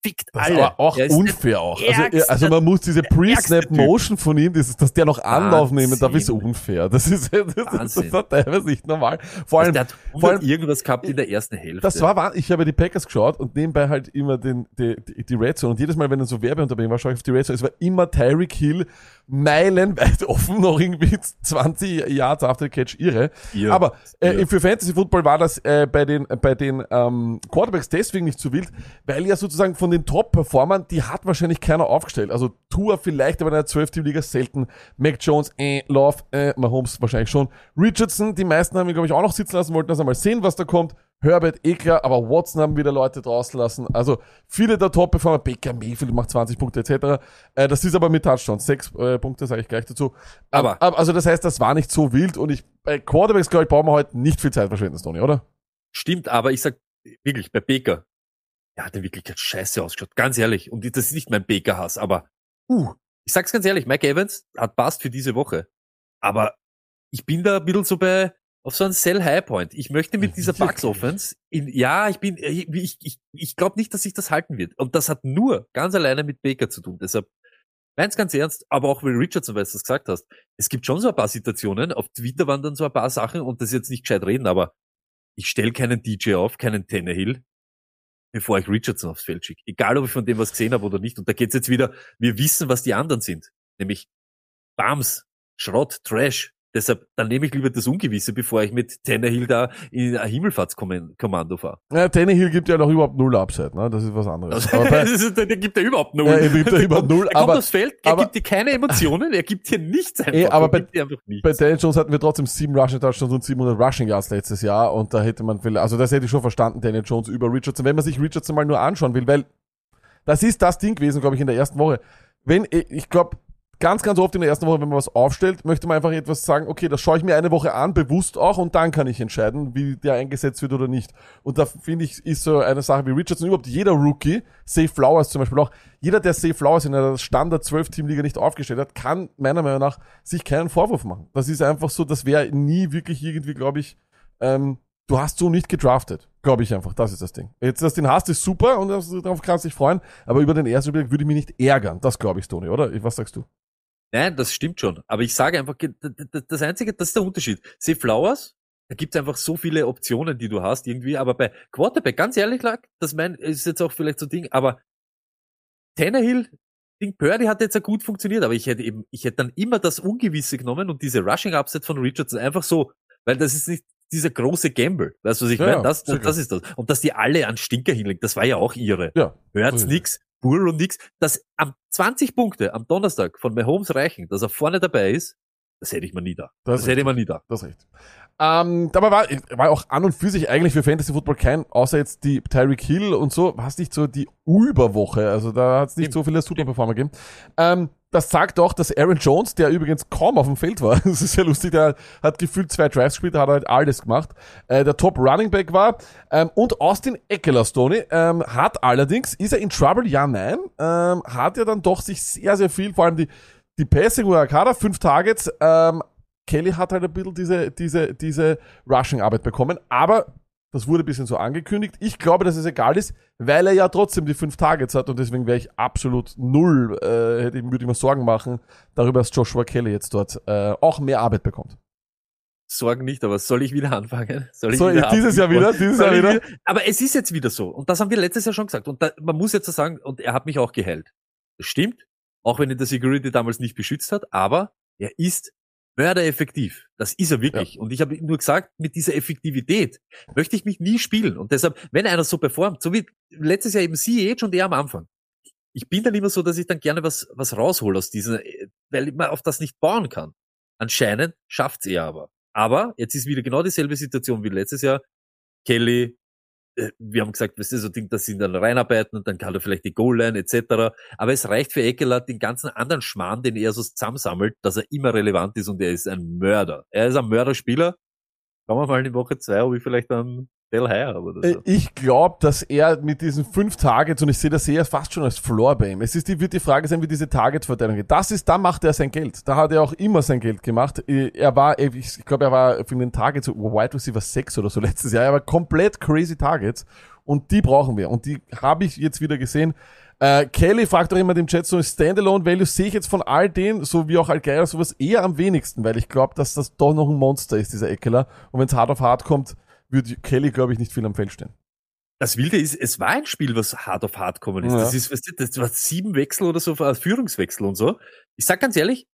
zerfickt Das ist alle. aber auch Er unfair auch. Also, also man muss diese ärgste Pre-Snap Typ. Motion von ihm, das, dass der noch Anlauf nehmen darf, ist unfair. Das ist, (laughs) das, ist- das Wahnsinn. ist teilweise nicht normal. Vor Also allem, der hat vor 100 allem- irgendwas gehabt in der ersten Hälfte. Das war wahr. Ich habe die Packers geschaut und nebenbei halt immer den, die, die, die Red Zone. Und jedes Mal, wenn dann so Werbeunterbrechung war, schaue ich auf die Red Zone. Es war immer Tyreek Hill meilenweit (laughs) offen, noch irgendwie 20 Yards after the catch irre. Ja. Aber äh, Ja. für Fantasy Football war das äh, bei den, bei den ähm, Quarterbacks deswegen nicht so wild, weil ja sozusagen von den Top-Performern, die hat wahrscheinlich keiner aufgestellt. Also Tour vielleicht, aber in einer 12-Team-Liga selten. Mac Jones, äh, Love, äh, Mahomes wahrscheinlich schon. Richardson, die meisten haben ihn, glaube ich, auch noch sitzen lassen, wollten das einmal sehen, was da kommt. Herbert, eh klar, aber Watson haben wieder Leute draußen lassen. Also viele der Top-Performer, Baker Mayfield macht 20 Punkte etc. Äh, das ist aber mit Touchdowns. Sechs äh, Punkte sage ich gleich dazu. Aber- aber also das heißt, das war nicht so wild und ich bei Quarterbacks, glaube ich, brauchen wir heute nicht viel Zeit verschwenden, Tony, oder? Stimmt, aber ich sag wirklich, bei Baker, der hat in Wirklichkeit scheiße ausgeschaut. Ganz ehrlich. Und das ist nicht mein Baker-Hass, aber uh, ich sag's ganz ehrlich, Mike Evans hat passt für diese Woche. Aber ich bin da ein bisschen so bei auf so einen Sell-High-Point. Ich möchte mit (laughs) dieser Wirklich? Bucks-Offense, in, ja, ich bin, ich, ich, ich, ich glaube nicht, dass sich das halten wird. Und das hat nur ganz alleine mit Baker zu tun. Deshalb, meins ganz ernst, aber auch Will Richardson, weil du das gesagt hast. Es gibt schon so ein paar Situationen, auf Twitter waren dann so ein paar Sachen und das jetzt nicht gescheit reden, aber ich stelle keinen DJ auf, keinen Tannehill, bevor ich Richardson aufs Feld schicke. Egal, ob ich von dem was gesehen habe oder nicht. Und da geht's jetzt wieder, wir wissen, was die anderen sind. Nämlich Bams, Schrott, Trash. Deshalb, dann nehme ich lieber das Ungewisse, bevor ich mit Tannehill da in ein Himmelfahrtskommando fahre. Ja, Tannehill gibt ja noch überhaupt null Upside, ne? Das ist was anderes. Also, Aber bei, (laughs) ist, der, gibt ja überhaupt null. Ja, er gibt ja (laughs) überhaupt null, Er kommt aber- aufs Feld, er aber- gibt dir keine Emotionen, er gibt dir nichts einfach. Eh, aber er bei- bei Daniel Jones hatten wir trotzdem sieben Rushing Touchdowns und 700 Rushing Yards letztes Jahr und da hätte man vielleicht, also das hätte ich schon verstanden, Daniel Jones über Richardson, wenn man sich Richardson mal nur anschauen will, weil das ist das Ding gewesen, glaube ich, in der ersten Woche. Wenn, ich glaube, ganz, ganz oft in der ersten Woche, wenn man was aufstellt, möchte man einfach etwas sagen, okay, das schaue ich mir eine Woche an, bewusst auch, und dann kann ich entscheiden, wie der eingesetzt wird oder nicht. Und da finde ich, ist so eine Sache wie Richardson, überhaupt jeder Rookie, Safe Flowers zum Beispiel auch, jeder, der Safe Flowers in einer Standard 12-Team-Liga nicht aufgestellt hat, kann meiner Meinung nach sich keinen Vorwurf machen. Das ist einfach so, das wäre nie wirklich irgendwie, glaube ich, ähm, du hast so nicht gedraftet. Glaube ich einfach. Das ist das Ding. Jetzt, dass du den hast, ist super und darauf kannst du dich freuen. Aber über den ersten Überblick würde ich mich nicht ärgern. Das glaube ich, Tony, oder? Was sagst du? Nein, das stimmt schon. Aber ich sage einfach, das Einzige, das ist der Unterschied. See Flowers, da gibt's einfach so viele Optionen, die du hast irgendwie. Aber bei Quarterback, ganz ehrlich, lag, das mein, ist jetzt auch vielleicht so ein Ding, aber Tannehill, Ding Purdy hat jetzt ja gut funktioniert, aber ich hätte eben, ich hätte dann immer das Ungewisse genommen und diese Rushing Upset von Richardson einfach so, weil das ist nicht dieser große Gamble. Weißt du, was ich Ja, meine? Das, das, das ist das. Und dass die alle an Stinker hinlegen, das war ja auch ihre. Ja. Hört's nix, Burrow nix. Dass am 20 Punkte am Donnerstag von Mahomes reichen, dass er vorne dabei ist, das hätte ich mir nie da. Das Das, hätte ich mir nie da. Das ist recht. Ähm, dabei war, war auch an und für sich eigentlich für Fantasy Football kein, außer jetzt die Tyreek Hill und so, war es nicht so die Überwoche. Also da hat es nicht Stimmt. so viele Superperformer gegeben. Ähm, das sagt auch, dass Aaron Jones, der übrigens kaum auf dem Feld war, (laughs) das ist sehr lustig, der hat gefühlt zwei Drives gespielt, hat halt alles gemacht, äh, der Top Running Back war. Ähm, und Austin Eckler, Stoney, ähm, hat allerdings, ist er in Trouble? Ja, nein. Ähm, hat ja dann doch sich sehr, sehr viel, vor allem die, die Passing war Kader, fünf Targets, ähm, Kelly hat halt ein bisschen diese, diese, diese Rushing-Arbeit bekommen, aber das wurde ein bisschen so angekündigt. Ich glaube, dass es egal ist, weil er ja trotzdem die fünf Targets hat und deswegen wäre ich absolut null, äh, hätte ich, würde ich mir Sorgen machen darüber, dass Joshua Kelly jetzt dort äh, auch mehr Arbeit bekommt. Sorgen nicht, aber soll ich wieder anfangen? Soll ich So, wieder dieses Jahr wieder, dieses Soll Jahr ich wieder. Aber es ist jetzt wieder so. Und das haben wir letztes Jahr schon gesagt. Und da, man muss jetzt so sagen, und er hat mich auch geheilt. Das stimmt. Auch wenn ihn der Security damals nicht beschützt hat. Aber er ist mördereffektiv. Das ist er wirklich. Und ich habe nur gesagt, mit dieser Effektivität möchte ich mich nie spielen. Und deshalb, wenn einer so performt, so wie letztes Jahr eben CH und er am Anfang. Ich bin dann immer so, dass ich dann gerne was, was raushole aus dieser, weil man auf das nicht bauen kann. Anscheinend schafft's er aber. Aber jetzt ist wieder genau dieselbe Situation wie letztes Jahr. Kelly, wir haben gesagt, weißt du, so Ding, dass sie ihn dann reinarbeiten und dann kann er vielleicht die Goal-Line etc. Aber es reicht für Eckler den ganzen anderen Schmarrn, den er so zusammensammelt, dass er immer relevant ist und er ist ein Mörder. Er ist ein Mörderspieler Schauen wir mal in Woche zwei, ob ich vielleicht dann Del High habe oder Äh, so. Ich glaube, dass er mit diesen fünf Targets, und ich sehe das eher fast schon als Floor bei ihm, es ist die, wird die Frage sein, wie diese Target-Verteilung geht. Das ist, da macht er sein Geld. Da hat er auch immer sein Geld gemacht. Äh, Er war, äh, ich glaube, er war für den Targets Wide Receiver 6 oder so letztes Jahr. Er war komplett crazy Targets. Und die brauchen wir. Und die habe ich jetzt wieder gesehen. Äh, Kelly fragt auch immer im Chat so, Standalone Value sehe ich jetzt von all denen, so wie auch Algeira, sowas eher am wenigsten, weil ich glaube, dass das doch noch ein Monster ist, dieser Eckler. Und wenn es hart auf hart kommt, würde Kelly, glaube ich, nicht viel am Feld stehen. Das Wilde ist, es war ein Spiel, was hart auf hart kommen ist. Ja. Das ist, weißt du, das war sieben Wechsel oder so, äh, Führungswechsel und so. Ich sag ganz ehrlich,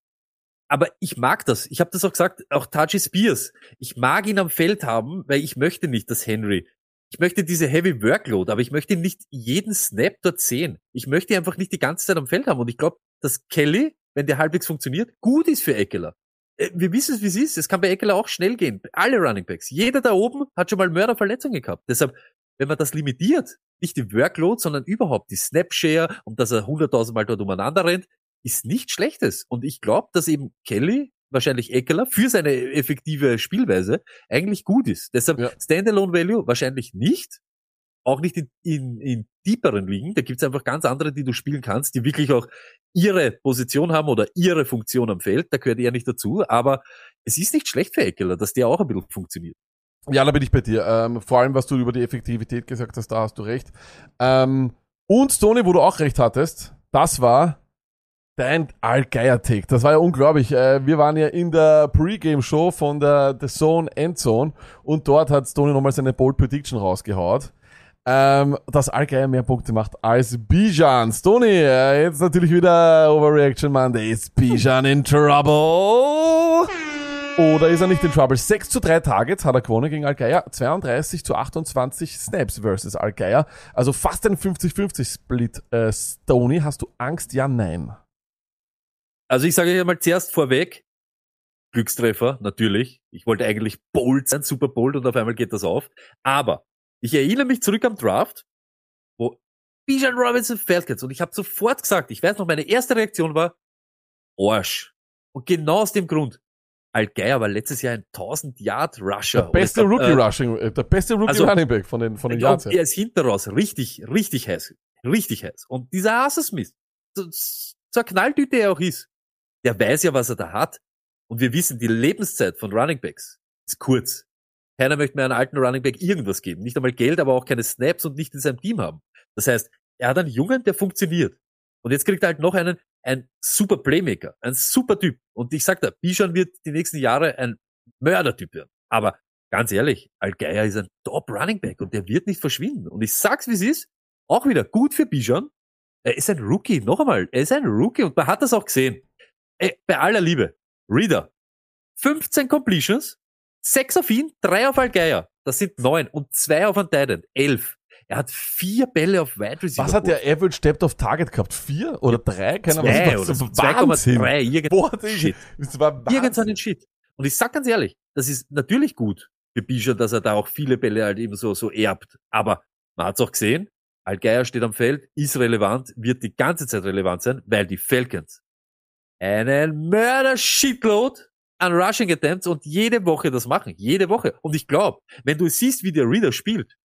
aber ich mag das. Ich habe das auch gesagt, auch Taji Spears. Ich mag ihn am Feld haben, weil ich möchte nicht, dass Henry. Ich möchte diese Heavy Workload, aber ich möchte nicht jeden Snap dort sehen. Ich möchte einfach nicht die ganze Zeit am Feld haben. Und ich glaube, dass Kelly, wenn der halbwegs funktioniert, gut ist für Eckler. Äh, Wir wissen es, wie es ist. Es kann bei Eckler auch schnell gehen. Alle Running Backs. Jeder da oben hat schon mal Mörderverletzungen gehabt. Deshalb, wenn man das limitiert, nicht die Workload, sondern überhaupt die Snapshare und dass er hunderttausend Mal dort umeinander rennt, ist nicht schlechtes. Und ich glaube, dass eben Kelly, wahrscheinlich Eckler, für seine effektive Spielweise eigentlich gut ist. Deshalb Ja. Standalone Value wahrscheinlich nicht. Auch nicht in, in, in tieferen Ligen. Da gibt's einfach ganz andere, die du spielen kannst, die wirklich auch ihre Position haben oder ihre Funktion am Feld. Da gehört er nicht dazu. Aber es ist nicht schlecht für Eckler, dass der auch ein bisschen funktioniert. Ja, da bin ich bei dir. Ähm, vor allem, was du über die Effektivität gesagt hast, da hast du recht. Ähm, und Tony, wo du auch recht hattest, das war dein Al-Geier-Take. Das war ja unglaublich. Äh, wir waren ja in der Pre-Game-Show von der The Zone Endzone und dort hat Tony nochmal seine Bold Prediction rausgehaut. Ähm, dass Al-Geier mehr Punkte macht als Bijan. Tony, äh, jetzt natürlich wieder Overreaction Monday. Ist Bijan in Trouble? Oder ist er nicht in Trouble? 6 zu 3 Targets hat er gewonnen gegen Algeier. 32 zu 28 Snaps versus Algeier. Also fast ein 50-50 Split. Äh, Stoney, hast du Angst? Ja, nein. Also ich sage euch mal zuerst vorweg, Glückstreffer, natürlich. Ich wollte eigentlich bold sein, super bold und auf einmal geht das auf. Aber ich erinnere mich zurück am Draft, wo Bijan Robinson jetzt und ich habe sofort gesagt, ich weiß noch, meine erste Reaktion war Arsch. Und genau aus dem Grund. Algeier war letztes Jahr ein 1000 Yard Rusher. Der beste glaub, Rookie äh, Rushing, äh, der beste Rookie Also, Running Back von den, von den Yards. er ist hinten raus, richtig, richtig heiß. Richtig heiß. Und dieser Arthur Smith, so, so eine Knalltüte er auch ist, der weiß ja, was er da hat. Und wir wissen, die Lebenszeit von Running Backs ist kurz. Keiner möchte mehr einem alten Running Back irgendwas geben. Nicht einmal Geld, aber auch keine Snaps und nicht in seinem Team haben. Das heißt, er hat einen Jungen, der funktioniert. Und jetzt kriegt er halt noch einen, ein super Playmaker, ein super Typ. Und ich sag da, Bijan wird die nächsten Jahre ein Mördertyp werden. Aber ganz ehrlich, Algeier ist ein Top Running Back und der wird nicht verschwinden. Und ich sag's, wie es ist, auch wieder gut für Bijan. Er ist ein Rookie, noch einmal, er ist ein Rookie und man hat das auch gesehen. Ey, bei aller Liebe, Reader, 15 Completions, 6 auf ihn, 3 auf Algeier. Das sind 9 und 2 auf Titan, 11. Er hat vier Bälle auf Wide Receiver. Was hat der Average Depth of Target gehabt? Vier oder drei? Keine Ahnung. So, Wahnsinn. 2,3, irgend Boah, das Shit. das war Wahnsinn. Shit. Und ich sag ganz ehrlich, das ist natürlich gut für Bijan, dass er da auch viele Bälle halt eben so, so erbt. Aber man hat's auch gesehen, Algeier steht am Feld, ist relevant, wird die ganze Zeit relevant sein, weil die Falcons einen Mörder-Shitload an Rushing Attempts und jede Woche das machen. Jede Woche. Und ich glaube, wenn du siehst, wie der Reader spielt,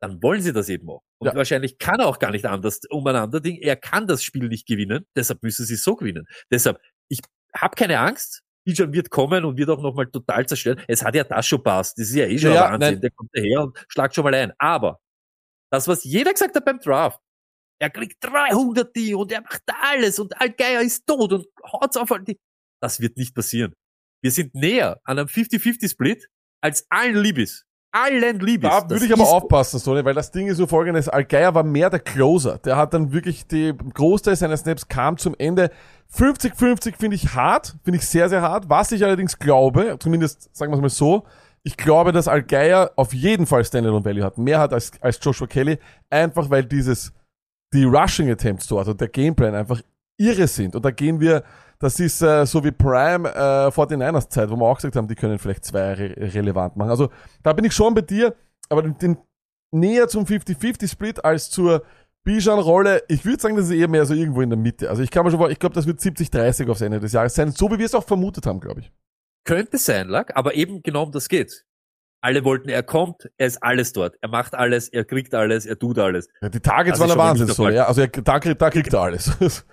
dann wollen sie das eben auch. Und Ja. wahrscheinlich kann er auch gar nicht anders umeinander Ding. Er kann das Spiel nicht gewinnen, deshalb müssen sie so gewinnen. Deshalb, ich habe keine Angst. Bijan wird kommen und wird auch nochmal total zerstören. Es hat ja das schon passt. Das ist ja eh schon Ja, Wahnsinn. nein. Der kommt daher und schlagt schon mal ein. Aber das, was jeder gesagt hat beim Draft, er kriegt 300 die und er macht alles und Algeier ist tot und haut's auf. Die. Das wird nicht passieren. Wir sind näher an einem 50-50-Split als allen Libis. Allen Libis. Da würde ich aber aufpassen, Sony, weil das Ding ist so folgendes. Algeier war mehr der Closer. Der hat dann wirklich die Großteil seiner Snaps kam zum Ende. 50-50 finde ich hart, finde ich sehr, sehr hart. Was ich allerdings glaube, zumindest sagen wir es mal so, ich glaube, dass Algeier auf jeden Fall Standalone Value hat. Mehr hat als, als Joshua Kelly. Einfach weil dieses, die Rushing Attempts dort und der Gameplan einfach irre sind. Und da gehen wir, das ist äh, so wie Prime äh, 49ers Zeit, wo wir auch gesagt haben, die können vielleicht zwei re relevant machen. Also da bin ich schon bei dir, aber den, den näher zum 50-50-Split als zur Bijan-Rolle. Ich würde sagen, das ist eher mehr so irgendwo in der Mitte. Also ich kann mir schon vor, ich glaube, das wird 70-30 aufs Ende des Jahres sein, so wie wir es auch vermutet haben, glaube ich. Könnte sein, Lack, aber eben genau um das geht. Alle wollten, er kommt, er ist alles dort. Er macht alles, er kriegt alles, er tut alles. Ja, die Targets Also waren der Wahnsinn, so, ja. Also er, da, kriegt- da kriegt er alles. (laughs)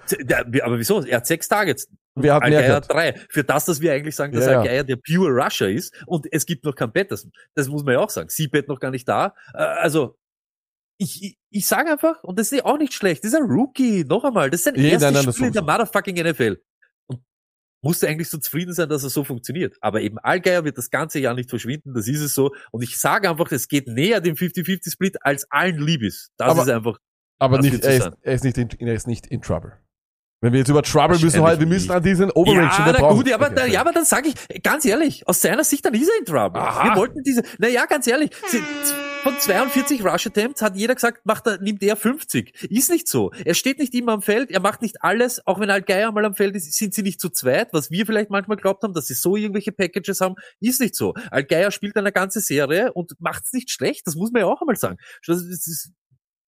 Aber wieso? Er hat sechs Targets. Wer hat mehr Algeier hat drei. Für das, dass wir eigentlich sagen, dass Ja, ja. Algeier der pure Rusher ist und es gibt noch keinen Patterson. Das muss man ja auch sagen. Siebet noch gar nicht da. Äh, Also, ich, ich, ich sage einfach, und das ist auch nicht schlecht, das ist ein Rookie, noch einmal, das ist sein Ja, erstes nein, nein, Spiel in der sowieso. motherfucking NFL. Und musste eigentlich so zufrieden sein, dass er so funktioniert. Aber eben Allgeier wird das ganze Jahr nicht verschwinden, das ist es so. Und ich sage einfach, es geht näher dem 50-50-Split, als allen lieb ist. Das Aber- ist einfach, Aber nicht, er, ist, er, ist nicht in, er ist nicht in Trouble. Wenn wir jetzt über Trouble müssen, halt, wir müssen an diesen Overreach Ja, na brauchen- gut, ja, aber, Okay, okay. ja, aber dann sage ich, ganz ehrlich, aus seiner Sicht, dann ist er in Trouble. Aha. Wir wollten diese, na ja, ganz ehrlich, sie- von 42 Rush Attempts hat jeder gesagt, macht er, nimmt er 50. Ist nicht so. Er steht nicht immer am Feld, er macht nicht alles, auch wenn Al-Geier mal am Feld ist, sind sie nicht zu zweit, was wir vielleicht manchmal glaubt haben, dass sie so irgendwelche Packages haben, ist nicht so. Al-Geier spielt eine ganze Serie und macht's nicht schlecht, das muss man ja auch einmal sagen. Das ist,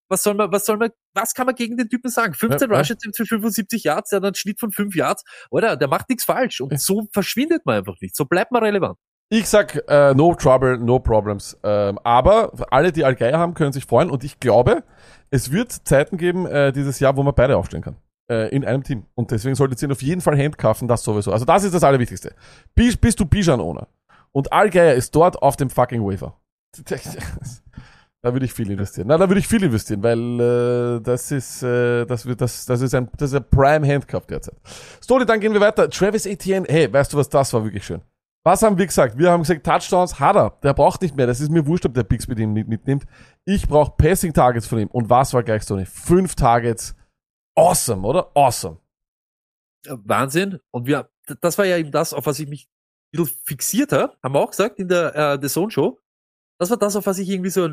was soll man, was soll man, was kann man gegen den Typen sagen? 15 Ja. Rush Attempts für 75 Yards, der hat einen Schnitt von 5 Yards, oder? Der macht nichts falsch und so verschwindet man einfach nicht. So bleibt man relevant. Ich sag, äh, no trouble, no problems. Ähm, aber alle, die Algeier haben, können sich freuen. Und ich glaube, es wird Zeiten geben äh, dieses Jahr, wo man beide aufstellen kann. Äh, in einem Team. Und deswegen solltet ihr ihn auf jeden Fall handcuffen, das sowieso. Also das ist das Allerwichtigste. Bist, bist du Bijan-Owner und Algeier ist dort auf dem fucking Waiver. (laughs) Da würde ich viel investieren. Na, da würde ich viel investieren, weil äh, das ist, äh, das wird, das, das ist ein, das ist ein Prime Handcuff derzeit. Story, dann gehen wir weiter. Travis Etienne, hey, weißt du was, das war wirklich schön. Was haben wir gesagt? Wir haben gesagt, Touchdowns hat er. Der braucht nicht mehr. Das ist mir wurscht, ob der Picks mit ihm mit- mitnimmt. Ich brauche Passing Targets von ihm. Und was war gleich so? Fünf Targets. Awesome, oder? Awesome. Wahnsinn. Und wir, das war ja eben das, auf was ich mich ein bisschen fixiert habe, haben wir auch gesagt in der äh, The Zone Show. Das war das, auf was ich irgendwie so äh,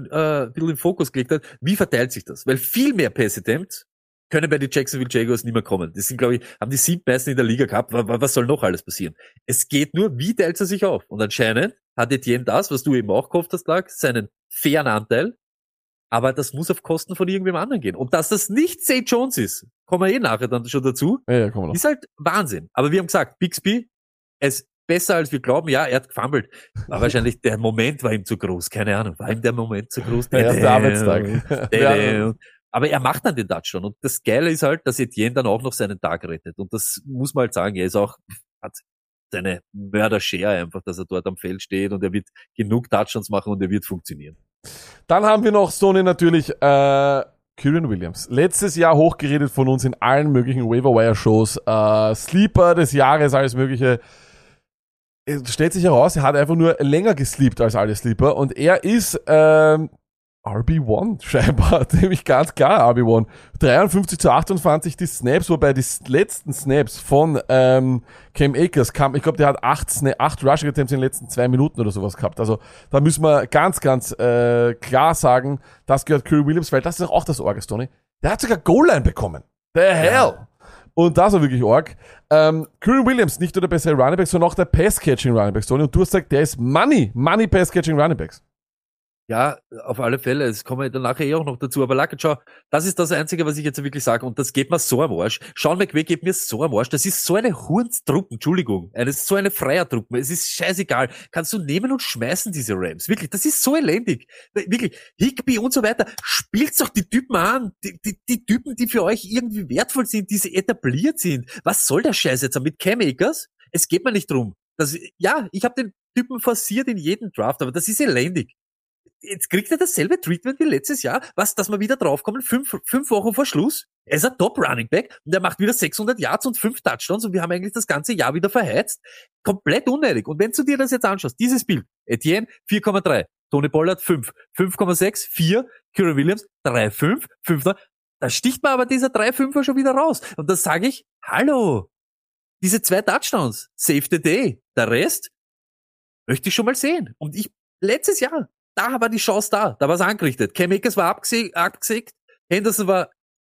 ein bisschen im Fokus gelegt habe. Wie verteilt sich das? Weil viel mehr Pass Attempts können bei den Jacksonville Jaguars nicht mehr kommen. Das sind, glaube ich, haben die sieben meisten in der Liga gehabt. Wa- wa- Was soll noch alles passieren? Es geht nur, wie teilt er sich auf? Und anscheinend hat Etienne das, was du eben auch gehofft hast, lag, seinen fairen Anteil. Aber das muss auf Kosten von irgendwem anderen gehen. Und dass das nicht St. Jones ist, kommen wir eh nachher dann schon dazu, Ja, ja, ist halt Wahnsinn. Aber wir haben gesagt, Bixby, ist besser als wir glauben. Ja, er hat gefummelt. Aber (laughs) wahrscheinlich der Moment war ihm zu groß. Keine Ahnung. War ihm der Moment zu groß? (laughs) Der erste Arbeitstag. Aber er macht dann den Touchdown. Und das Geile ist halt, dass Etienne dann auch noch seinen Tag rettet. Und das muss man halt sagen. Er ist auch, hat seine Mörder-Share einfach, dass er dort am Feld steht und er wird genug Touchdowns machen und er wird funktionieren. Dann haben wir noch Sony natürlich, äh, Kyrian Williams. Letztes Jahr hochgeredet von uns in allen möglichen Waiver-Wire-Shows. Äh, Sleeper des Jahres, alles mögliche. Es stellt sich heraus, er hat einfach nur länger gesleept als alle Sleeper und er ist ähm, RB1 (laughs) scheinbar, nämlich ganz klar RB1. 53 zu 28 die Snaps, wobei die letzten Snaps von ähm, Cam Akers kam, ich glaube, der hat acht, Sna acht Rushing Attempts in den letzten zwei Minuten oder sowas gehabt. Also da müssen wir ganz, ganz äh, klar sagen, das gehört Curry Williams, weil das ist auch das Orges, Tony. Der hat sogar Goal-Line bekommen. The hell! Und das war wirklich arg. Ähm, Curry Williams, nicht nur der bessere Running Back, sondern auch der Pass-Catching Running Back. Und du hast gesagt, der ist Money, Money Pass-Catching Running Backs. Ja, auf alle Fälle. Es kommen wir dann nachher eh auch noch dazu. Aber Luckett, schau, das ist das Einzige, was ich jetzt wirklich sage. Und das geht mir so am Arsch. Sean McVay geht mir so am Arsch. Das ist so eine Hurnstruppen, Entschuldigung. Das ist so eine Freiertruppe. Es ist scheißegal. Kannst du nehmen und schmeißen, diese Rams. Wirklich, das ist so elendig. Wirklich, Higby und so weiter. Spielt doch die Typen an. Die, die, die Typen, die für euch irgendwie wertvoll sind, die etabliert sind. Was soll der Scheiß jetzt mit Cam Akers? Es geht mir nicht drum. Das, ja, ich habe den Typen forciert in jedem Draft, aber das ist elendig jetzt kriegt er dasselbe Treatment wie letztes Jahr, was, dass wir wieder draufkommen, fünf, fünf Wochen vor Schluss. Er ist ein Top Running Back und er macht wieder 600 Yards und fünf Touchdowns und wir haben eigentlich das ganze Jahr wieder verheizt. Komplett unnötig. Und wenn du dir das jetzt anschaust, dieses Bild, Etienne 4,3, Tony Pollard 5, 5,6, 4, Kyron Williams 3, 5, 5, da sticht man aber dieser 3, 5er schon wieder raus. Und da sage ich, hallo, diese zwei Touchdowns, save the day. Der Rest möchte ich schon mal sehen. Und ich, letztes Jahr, da war die Chance da, da war es angerichtet. Cam Akers war abgesägt, abgesägt Henderson war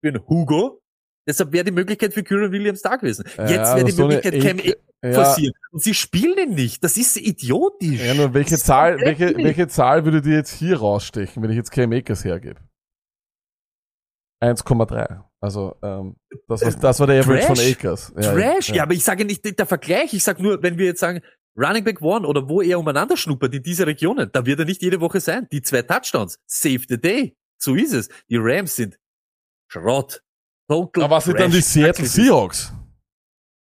für einen Hugo, deshalb wäre die Möglichkeit für Kyron Williams da gewesen. Ja, Jetzt wäre die so Möglichkeit Cam Akers Ja. Und sie spielen ihn nicht. Das ist idiotisch. ja, nur welche Zahl, welche, welche Zahl würde dir jetzt hier rausstechen, wenn ich jetzt Cam Akers hergebe? 1,3. Also, ähm, das, war, das war der Average Trash. von Akers. Ja, Trash, ja. ja. aber ich sage nicht der Vergleich. Ich sage nur, wenn wir jetzt sagen, Running Back One oder wo er umeinander schnuppert in diese Regionen, da wird er nicht jede Woche sein. Die zwei Touchdowns, save the day. So ist es. Die Rams sind Schrott. Total Aber was sind dann die. Seattle Seahawks?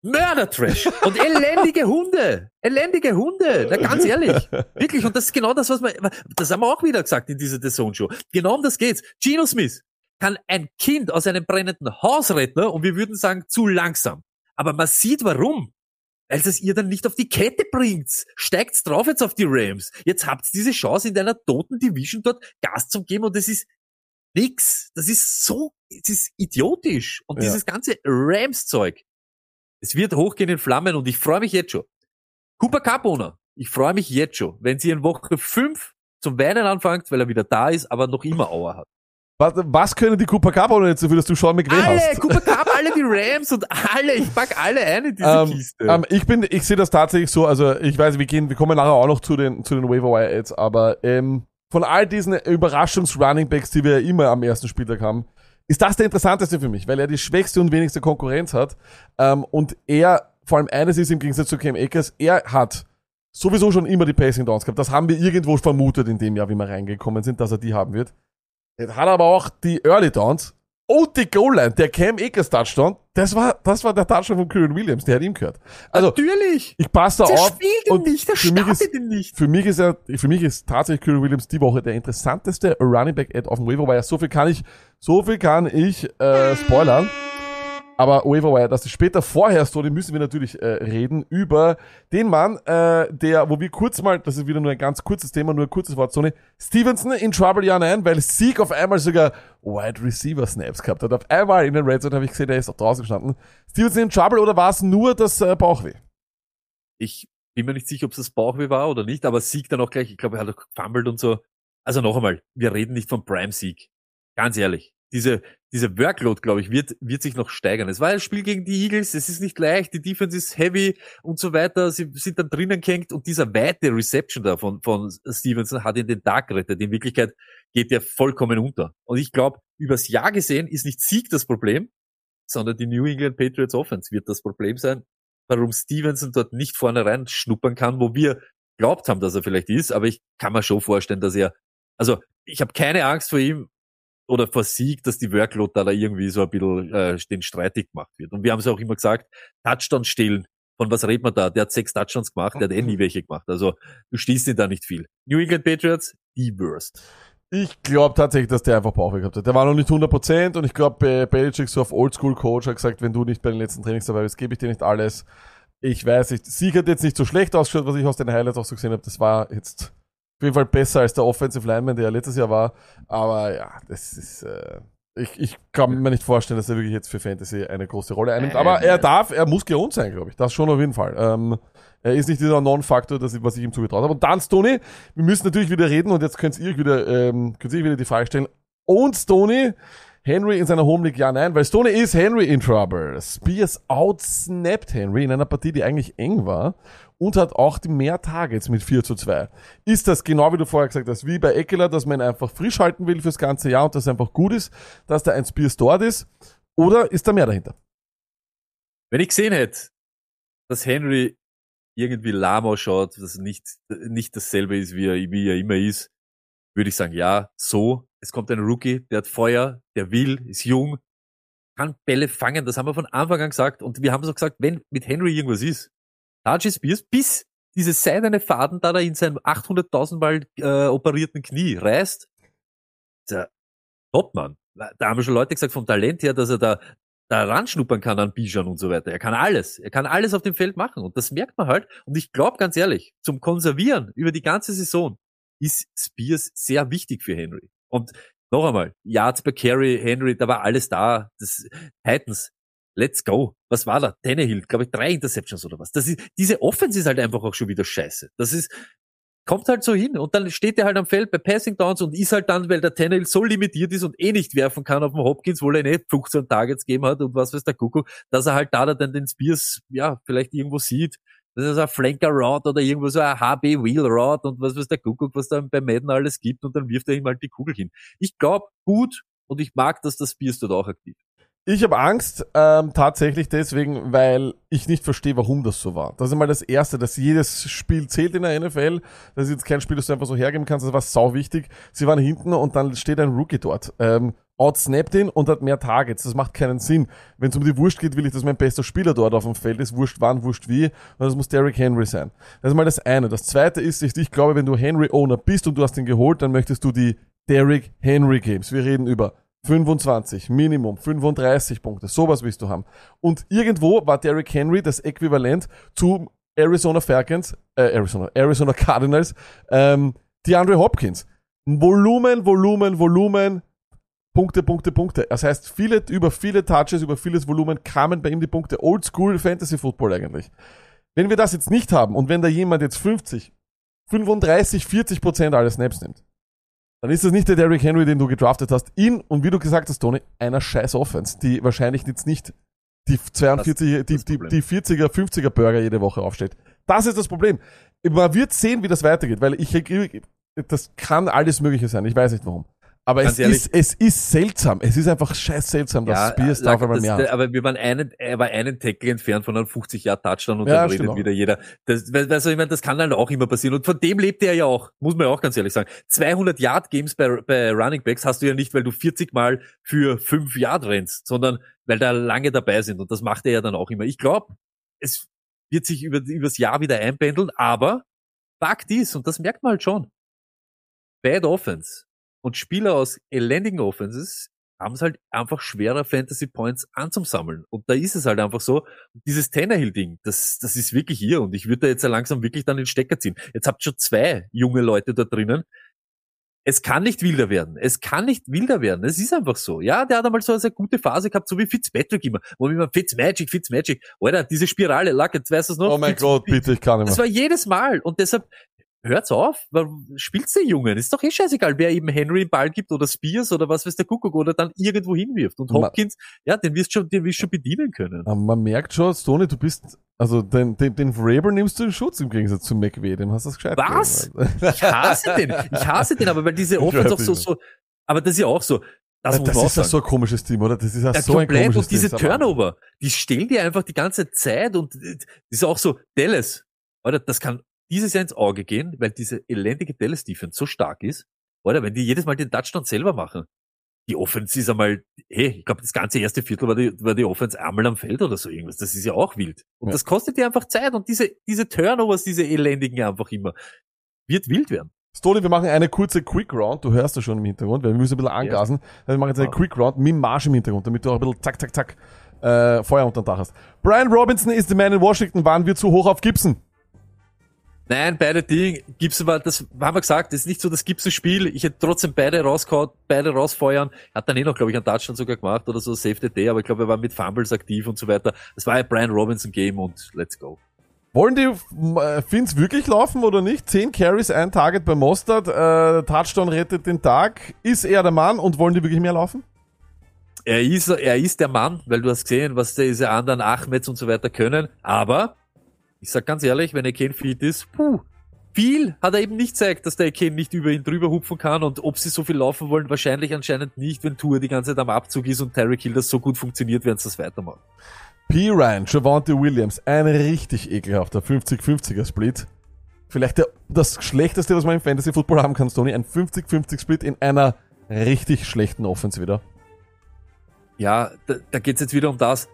Mörder-Trash und elendige Hunde. Elendige Hunde. Na, ganz ehrlich. Wirklich. Und das ist genau das, was wir, das haben wir auch wieder gesagt in dieser The Zone Show. Genau um das geht's. Geno Smith kann ein Kind aus einem brennenden Haus retten und wir würden sagen, zu langsam. Aber man sieht warum. Weil es ihr dann nicht auf die Kette bringt. Steigt's drauf jetzt auf die Rams. Jetzt habt ihr diese Chance in deiner toten Division dort Gas zu geben und das ist nix. Das ist so, es ist idiotisch. Und Ja. dieses ganze Rams-Zeug, es wird hochgehen in Flammen und ich freue mich jetzt schon. Cooper Cup Owner, ich freue mich jetzt schon, wenn sie in Woche 5 zum Weinen anfängt, weil er wieder da ist, aber noch immer Auer hat. Was, was können die Cooper Cup jetzt dafür, dass du Sean McVay Alle, hast? Cooper Cup, alle die (laughs) Rams und alle, ich pack alle ein in diese Ähm, Kiste. ähm, ich bin, ich sehe das tatsächlich so, also ich weiß, wir gehen, wir kommen nachher auch noch zu den, zu den Waiver Wire Ads, aber ähm, von all diesen Überraschungs-Running-Backs, die wir ja immer am ersten Spieltag haben, ist das der interessanteste für mich, weil er die schwächste und wenigste Konkurrenz hat ähm, und er, vor allem eines ist im Gegensatz zu Cam Akers, er hat sowieso schon immer die Passing Downs gehabt. Das haben wir irgendwo vermutet in dem Jahr, wie wir reingekommen sind, dass er die haben wird. Er hat aber auch die Early Downs und die Goal Line, der Cam Akers Touchdown, das war, das war der Touchdown von Kyron Williams, der hat ihm gehört. Also, Natürlich! ich passe da Der auf. spielt ihn und nicht, der für mich ist- ihn nicht. Für mich ist er, für mich ist tatsächlich Kyron Williams die Woche der interessanteste Running Back Ad auf dem Waiver Wire. So viel kann ich, so viel kann ich äh, spoilern. Aber Waiver Wire, das ist später vorher Story, müssen wir natürlich äh, reden über den Mann, äh, der, wo wir kurz mal, das ist wieder nur ein ganz kurzes Thema, nur ein kurzes Wort, Sony, Stevenson in Trouble, ja nein, weil Sieg auf einmal sogar Wide Receiver Snaps gehabt hat. Auf einmal in den Red Zone habe ich gesehen, der ist auch draußen gestanden. Stevenson in Trouble oder war es nur das äh, Bauchweh? Ich bin mir nicht sicher, ob es das Bauchweh war oder nicht, aber Sieg dann auch gleich, ich glaube, er hat auch gefummelt und so. Also noch einmal, wir reden nicht von Prime-Sieg. Ganz ehrlich. Diese, diese Workload, glaube ich, wird, wird sich noch steigern. Es war ein Spiel gegen die Eagles, es ist nicht leicht, die Defense ist heavy und so weiter, sie sind dann drinnen gehängt und dieser weite Reception da von, von Stevenson hat ihn den Tag gerettet. In Wirklichkeit geht der vollkommen unter. Und ich glaube, übers Jahr gesehen ist nicht Sieg das Problem, sondern die New England Patriots Offense wird das Problem sein, warum Stevenson dort nicht vorne rein schnuppern kann, wo wir glaubt haben, dass er vielleicht ist, aber ich kann mir schon vorstellen, dass er, also ich habe keine Angst vor ihm oder vor Sieg, dass die Workload da, da irgendwie so ein bisschen äh, den streitig gemacht wird. Und wir haben es auch immer gesagt, Touchdown stehlen, von was redet man da? Der hat sechs Touchdowns gemacht, der hat eh nie welche gemacht. Also du stehst ihn da nicht viel. New England Patriots, die Worst. Ich glaube tatsächlich, dass der einfach Bauchweh gehabt hat. Der war noch nicht 100% und ich glaube, Belichick so auf Oldschool-Coach hat gesagt, wenn du nicht bei den letzten Trainings dabei bist, gebe ich dir nicht alles. Ich weiß nicht, Sieg hat jetzt nicht so schlecht ausgeschaut, was ich aus den Highlights auch so gesehen habe. Das war jetzt auf jeden Fall besser als der Offensive Lineman, der ja letztes Jahr war. Aber ja, das ist... Äh, ich, ich kann mir nicht vorstellen, dass er wirklich jetzt für Fantasy eine große Rolle einnimmt. Aber er darf, er muss gelohnt sein, glaube ich. Das schon auf jeden Fall. Ähm, er ist nicht dieser Non-Faktor, das, was ich ihm zugetraut habe. Und dann, Stoney, wir müssen natürlich wieder reden und jetzt könnt ihr euch wieder, ähm, könnt ihr wieder die Frage stellen. Und Stoney, Henry in seiner Home League, ja, nein, weil Stoney ist Henry in Trouble. Spears outsnapped Henry in einer Partie, die eigentlich eng war und hat auch die mehr Targets mit 4 zu 2. Ist das genau wie du vorher gesagt hast, wie bei Eckler, dass man ihn einfach frisch halten will fürs ganze Jahr und dass einfach gut ist, dass da ein Spears dort ist? Oder ist da mehr dahinter? Wenn ich gesehen hätte, dass Henry irgendwie lahm ausschaut, dass er nicht, nicht dasselbe ist, wie er, wie er immer ist, würde ich sagen, ja, so. Es kommt ein Rookie, der hat Feuer, der will, ist jung, kann Bälle fangen. Das haben wir von Anfang an gesagt. Und wir haben so gesagt, wenn mit Henry irgendwas ist, Tajay Spears, bis diese seidene Faden da, in seinem 800.000 Mal äh, operierten Knie reißt, der Topmann. Da haben schon Leute gesagt vom Talent her, dass er da da ranschnuppern kann an Bijan und so weiter. Er kann alles. Er kann alles auf dem Feld machen. Und das merkt man halt. Und ich glaube ganz ehrlich, zum Konservieren über die ganze Saison ist Spears sehr wichtig für Henry. Und noch einmal, Yards per Carry, Henry, da war alles da. Das Titans, let's go. Was war da? Tannehill, glaube ich, drei Interceptions oder was. Das ist, diese Offense ist halt einfach auch schon wieder scheiße. Das ist, kommt halt so hin und dann steht er halt am Feld bei Passing Downs und ist halt dann, weil der Tannehill so limitiert ist und eh nicht werfen kann auf dem Hopkins, wo er nicht 15 Targets gegeben hat und was weiß der Kuckuck, dass er halt da dann den Spears, ja, vielleicht irgendwo sieht. Das ist ein Flanker Route oder irgendwo so ein HB Wheel Route und was weiß der Kuckuck, was da bei Madden alles gibt und dann wirft er ihm halt die Kugel hin. Ich glaube gut und ich mag, dass das Spears dort auch aktiv. Ich habe Angst, ähm, tatsächlich deswegen, weil ich nicht verstehe, warum das so war. Das ist mal das Erste, dass jedes Spiel zählt in der NFL. Das ist jetzt kein Spiel, das du einfach so hergeben kannst. Das war sau wichtig. Sie waren hinten und dann steht ein Rookie dort. Ähm, outsnappt ihn und hat mehr Targets. Das macht keinen Sinn. Wenn es um die Wurst geht, will ich, dass mein bester Spieler dort auf dem Feld ist. Wurscht wann, wurscht wie. Und das muss Derrick Henry sein. Das ist mal das eine. Das zweite ist, ich, ich glaube, wenn du Henry-Owner bist und du hast ihn geholt, dann möchtest du die Derrick Henry Games. Wir reden über 25, Minimum, 35 Punkte, sowas willst du haben. Und irgendwo war Derrick Henry das Äquivalent zu Arizona Falcons, äh, Arizona, Arizona Cardinals, ähm, DeAndre Hopkins. Volumen, Volumen, Volumen, Punkte, Punkte, Punkte. Das heißt, viele, über viele Touches, über vieles Volumen kamen bei ihm die Punkte. Oldschool Fantasy Football eigentlich. Wenn wir das jetzt nicht haben und wenn da jemand jetzt 50, 35, 40 Prozent aller Snaps nimmt, dann ist das nicht der Derrick Henry, den du gedraftet hast, in, und wie du gesagt hast, Tony, einer scheiß Offense, die wahrscheinlich jetzt nicht die 42, die, die, die 40er, 50er Burger jede Woche aufstellt. Das ist das Problem. Man wird sehen, wie das weitergeht, weil ich, das kann alles Mögliche sein. Ich weiß nicht warum. Aber Ganz es ehrlich- ist, es ist seltsam. Es ist einfach scheiß seltsam, dass Spears da auf einmal mehr hat. aber wir waren einen, er war einen Tackle entfernt von einem 50 Jahr Touchdown und Ja, dann redet wieder jeder. Das, du, ich meine, das kann halt auch immer passieren. Und von dem lebt er ja auch, muss man ja auch ganz ehrlich sagen. 200 Yard Games bei, bei Running Backs hast du ja nicht, weil du 40 Mal für 5 Yard rennst, sondern weil da lange dabei sind. Und das macht er ja dann auch immer. Ich glaube, es wird sich über, übers Jahr wieder einpendeln, aber Fakt ist, und das merkt man halt schon, Bad Offense und Spieler aus elendigen Offenses haben es halt einfach schwerer, Fantasy Points anzusammeln. Und da ist es halt einfach so, dieses Tannehill-Ding, das, das ist wirklich hier. Und ich würde da jetzt ja langsam wirklich dann den Stecker ziehen. Jetzt habt ihr schon zwei junge Leute da drinnen. Es kann nicht wilder werden. Es kann nicht wilder werden. Es ist einfach so. Ja, der hat einmal so eine sehr gute Phase gehabt, so wie Fitzpatrick immer. Wo immer Fitzmagic, Fitzmagic. Alter, diese Spirale, Lack, jetzt weißt du es noch. Oh mein Fitz- Gott, bitte, ich kann nicht das mehr. war jedes Mal. Und deshalb, hört's auf. Warum Spielt's den Jungen? Ist doch eh scheißegal, wer eben Henry den Ball gibt oder Spears oder was weiß der Kuckuck oder dann irgendwo hinwirft. Und Hopkins, ja, den wirst schon, den wirst du schon bedienen können. Aber man merkt schon, Stoney, du bist, also den, den, den Vrabel nimmst du in Schutz im Gegensatz zu McVay, dem hast du das gescheit Was? Ich hasse den. Ich hasse den, aber weil diese (laughs) Offense weiß so, so, aber das ist ja auch so. Das, Das, ist ja so ein komisches Team, oder? Das ist ja, so ein komisches Und diese Team. aber- Turnover, die stellen dir einfach die ganze Zeit und äh, das ist auch so, Dallas, oder das kann dieses Jahr ins Auge gehen, weil diese elendige Dallas Defense so stark ist, oder wenn die jedes Mal den Touchdown selber machen. Die Offense ist einmal, hey, ich glaube, das ganze erste Viertel war die, war die Offense einmal am Feld oder so irgendwas. Das ist ja auch wild. Und Ja. das kostet dir einfach Zeit und diese, diese Turnovers, diese elendigen einfach immer, wird wild werden. Stoney, wir machen eine kurze Quick Round. Du hörst das schon im Hintergrund, weil wir müssen ein bisschen angasen. Wir machen jetzt eine Ah. Quick Round mit dem Marsch im Hintergrund, damit du auch ein bisschen zack, zack, zack äh, Feuer unter dem Dach hast. Brian Robinson ist the man in Washington. Waren wir zu hoch auf Gibson? Nein, beide Dinge, Gibson war, das haben wir gesagt, das ist nicht so das Gibson-Spiel. Ich hätte trotzdem beide rausgehauen, beide rausfeuern. Hat dann eh noch, glaube ich, einen Touchdown sogar gemacht oder so, Save the Day, aber ich glaube, er war mit Fumbles aktiv und so weiter. Das war ein Brian Robinson-Game und let's go. Wollen die äh, Finns wirklich laufen oder nicht? 10 Carries, ein Target bei Mostard, äh, Touchdown rettet den Tag. Ist er der Mann und wollen die wirklich mehr laufen? Er ist, er ist der Mann, weil du hast gesehen, was diese anderen Ahmeds und so weiter können. Aber, ich sag ganz ehrlich, wenn Ken fit ist, puh, viel hat er eben nicht gezeigt, dass der Ken nicht über ihn drüber hupfen kann und ob sie so viel laufen wollen, wahrscheinlich anscheinend nicht, wenn Tour die ganze Zeit am Abzug ist und Tyreek Hill das so gut funktioniert, werden sie das weitermachen. P. Ryan, Javante Williams, ein richtig ekelhafter 50-50er Split. Vielleicht der, das schlechteste, was man im Fantasy Football haben kann, Tony, ein 50-50 Split in einer richtig schlechten Offense wieder. Ja, da, da geht's jetzt wieder um das.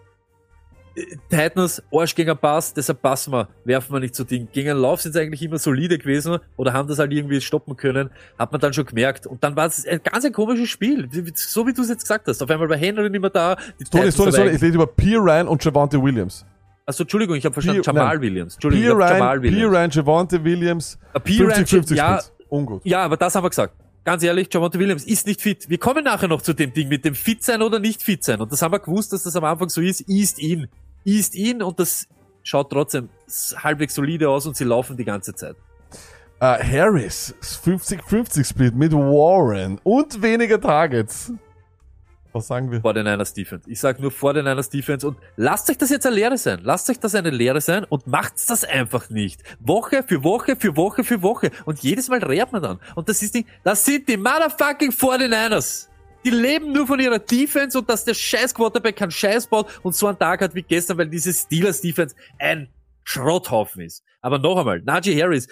Äh, Titans, Arsch gegen einen Pass, deshalb passen wir, werfen wir nicht so Ding. Gegen einen Lauf sind sie eigentlich immer solide gewesen oder haben das halt irgendwie stoppen können, hat man dann schon gemerkt. Und dann war es ein ganz ein komisches Spiel, so wie du es jetzt gesagt hast. Auf einmal war Henry nicht mehr da. Die aber sorry, eigentlich- ich rede über P. Ryan und Javante Williams. Achso, Entschuldigung, ich habe verstanden, P- Jamal nein. Williams. P. Entschuldigung, ich hab Jamal Ryan, P. Williams. Ryan, Javante Williams, Äh, P. Ryan, 50-50 ja, Splits. Ungut. Ja, aber das haben wir gesagt. Ganz ehrlich, Javante Williams ist nicht fit. Wir kommen nachher noch zu dem Ding mit dem fit sein oder nicht fit sein. Und das haben wir gewusst, dass das am Anfang so ist. East in. East in und das schaut trotzdem halbwegs solide aus und sie laufen die ganze Zeit. Äh, Harris, 50-50 Split mit Warren und weniger Targets. Was sagen wir? Vor den Niners Defense. Ich sag nur vor den Niners Defense und lasst euch das jetzt eine Lehre sein. Lasst euch das eine Lehre sein und macht's das einfach nicht. Woche für Woche für Woche für Woche. Und jedes Mal rät man dann. Und das ist die, das sind die motherfucking 49ers. Die leben nur von ihrer Defense und dass der scheiß Quarterback keinen Scheiß baut und so einen Tag hat wie gestern, weil diese Steelers Defense ein Schrotthaufen ist. Aber noch einmal, Najee Harris,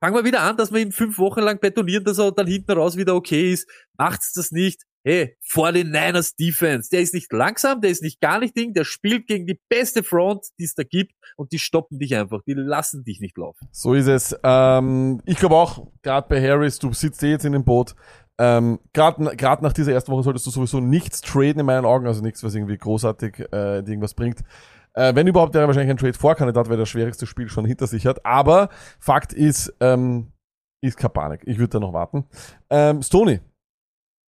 fangen wir wieder an, dass wir ihn fünf Wochen lang betonieren, dass er dann hinten raus wieder okay ist. Macht's das nicht. Hey, vor den Niners Defense. Der ist nicht langsam, der ist nicht gar nicht Ding, der spielt gegen die beste Front, die es da gibt und die stoppen dich einfach, die lassen dich nicht laufen. So ist es. Ähm, ich glaube auch, gerade bei Harris, du sitzt eh jetzt in dem Boot. Ähm, gerade nach dieser ersten Woche solltest du sowieso nichts traden in meinen Augen, also nichts, was irgendwie großartig äh, irgendwas bringt. Äh, wenn überhaupt, wäre wahrscheinlich ein Trade-Vorkandidat, weil das schwierigste Spiel schon hinter sich hat. Aber Fakt ist, ähm, ist keine Panik. Ich würde da noch warten. Ähm, Stoney.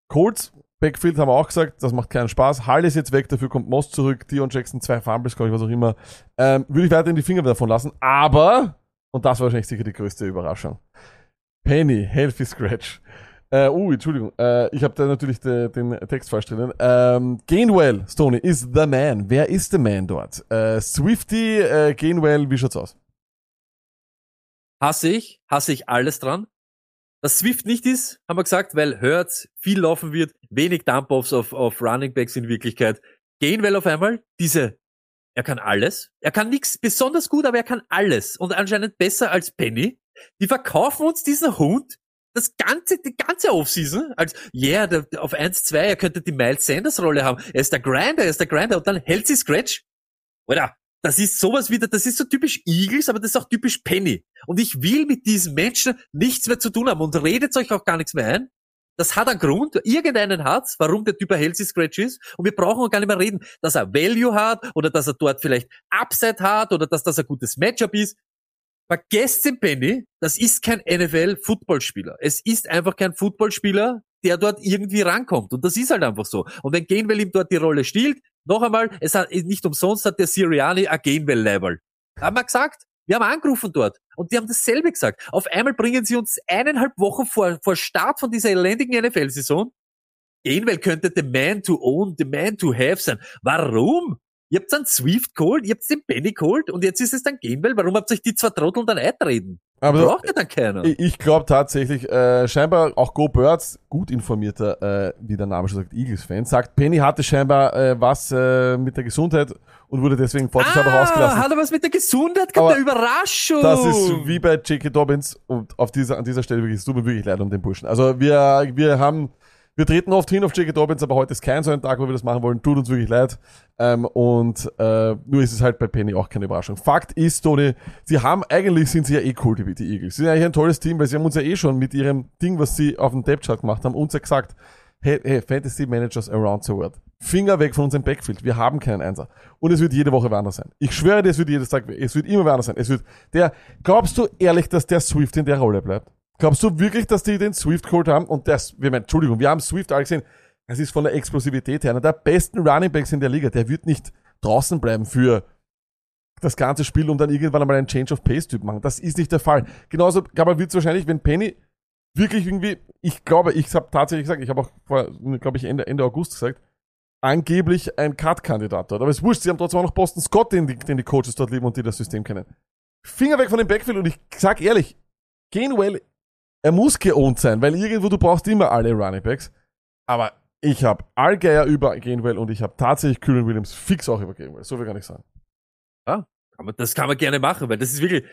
Colts, Backfield haben wir auch gesagt, das macht keinen Spaß. Hall ist jetzt weg, dafür kommt Moss zurück, Dion Jackson, zwei Fumbles, glaube ich, was auch immer. Ähm, würde ich weiterhin die Finger davon lassen. Aber, und das war wahrscheinlich sicher die größte Überraschung. Penny, Healthy Scratch. Äh, uh, Entschuldigung, äh, ich habe da natürlich de, den Text falsch drinnen. Ähm, Gainwell, Stoney, is the man. Wer ist der Man dort? Äh, Swifty, äh, Gainwell, wie schaut's aus? Hasse ich, hasse ich alles dran. Dass Swift nicht ist, haben wir gesagt, weil Hurts viel laufen wird, wenig Dump-Offs auf, auf Running Backs in Wirklichkeit. Gainwell auf einmal, diese, er kann alles. Er kann nichts besonders gut, aber er kann alles. Und anscheinend besser als Penny. Die verkaufen uns diesen Hund das ganze, die ganze Offseason als, yeah, der, auf 1-2, er könnte die Miles Sanders Rolle haben. Er ist der Grinder, er ist der Grinder und dann hält sie Scratch. Oder? Das ist sowas wieder, das ist so typisch Eagles, aber das ist auch typisch Penny. Und ich will mit diesen Menschen nichts mehr zu tun haben und redet euch auch gar nichts mehr ein. Das hat einen Grund, irgendeinen hat's, warum der Typ ein Healthy Scratch ist. Und wir brauchen auch gar nicht mehr reden, dass er Value hat oder dass er dort vielleicht Upside hat oder dass das ein gutes Matchup ist. Vergesst den Penny, das ist kein NFL-Footballspieler. Es ist einfach kein Footballspieler, der dort irgendwie rankommt. Und das ist halt einfach so. Und wenn Gainwell ihm dort die Rolle stiehlt, noch einmal, es hat nicht umsonst hat der Siriani ein Gainwell-Level. Haben wir gesagt? Wir haben angerufen dort und die haben dasselbe gesagt. Auf einmal bringen sie uns eineinhalb Wochen vor, vor Start von dieser elendigen NFL-Saison. Gainwell könnte the man to own, the man to have sein. Warum? Ihr habt dann Swift geholt, ihr habt den Penny geholt und jetzt ist es dann Gainwell. Warum habt ihr euch die zwei Trotteln dann eintreten? Aber Braucht ja dann keiner. Ich, ich glaube tatsächlich, äh, scheinbar auch Go Birds, gut informierter, äh, wie der Name schon sagt, Eagles-Fan, sagt, Penny hatte scheinbar äh, was äh, mit der Gesundheit und wurde deswegen vorsichtshalber ah, rausgelassen. hat er was mit der Gesundheit gehabt? Eine Überraschung! Das ist wie bei J.K. Dobbins und auf dieser, an dieser Stelle wirklich, es tut mir wirklich leid um den Burschen. Also wir, wir haben, wir treten oft hin auf J.K. Dobbins, aber heute ist kein so ein Tag, wo wir das machen wollen. Tut uns wirklich leid. Ähm, und äh, nur ist es halt bei Penny auch keine Überraschung. Fakt ist, Tony, sie haben, eigentlich sind sie ja eh cool, die, die Eagles. Sie sind eigentlich ein tolles Team, weil sie haben uns ja eh schon mit ihrem Ding, was sie auf dem Depth-Chart gemacht haben, uns ja gesagt, hey, hey, Fantasy Managers around the world. Finger weg von unserem Backfield. Wir haben keinen Einser. Und es wird jede Woche wer anders sein. Ich schwöre dir, es wird jedes Tag, es wird immer wer anders sein. Es wird der, glaubst du ehrlich, dass der Swift in der Rolle bleibt? Glaubst du wirklich, dass die den Swift geholt haben? Und das, wir meinen, Entschuldigung, wir haben Swift alle gesehen. Das ist von der Explosivität her einer der besten Running Backs in der Liga. Der wird nicht draußen bleiben für das ganze Spiel und dann irgendwann einmal einen Change of Pace Typ machen. Das ist nicht der Fall. Genauso, glaube wird es wahrscheinlich, wenn Penny wirklich irgendwie, ich glaube, ich habe tatsächlich gesagt, ich habe auch vor, glaube ich, Ende, Ende August gesagt, angeblich ein Cut-Kandidat dort. Aber es wurscht, sie haben trotzdem auch noch Boston Scott, den die, den die Coaches dort lieben und die das System kennen. Finger weg von dem Backfield und ich sag ehrlich, Gainwell, er muss geowned sein, weil irgendwo du brauchst immer alle Running Backs. Aber ich habe Allgeier über Gainwell und ich habe tatsächlich Kylan Williams fix auch über Gainwell. So viel kann ich sagen. Ja, kann man, das kann man gerne machen, weil das ist wirklich,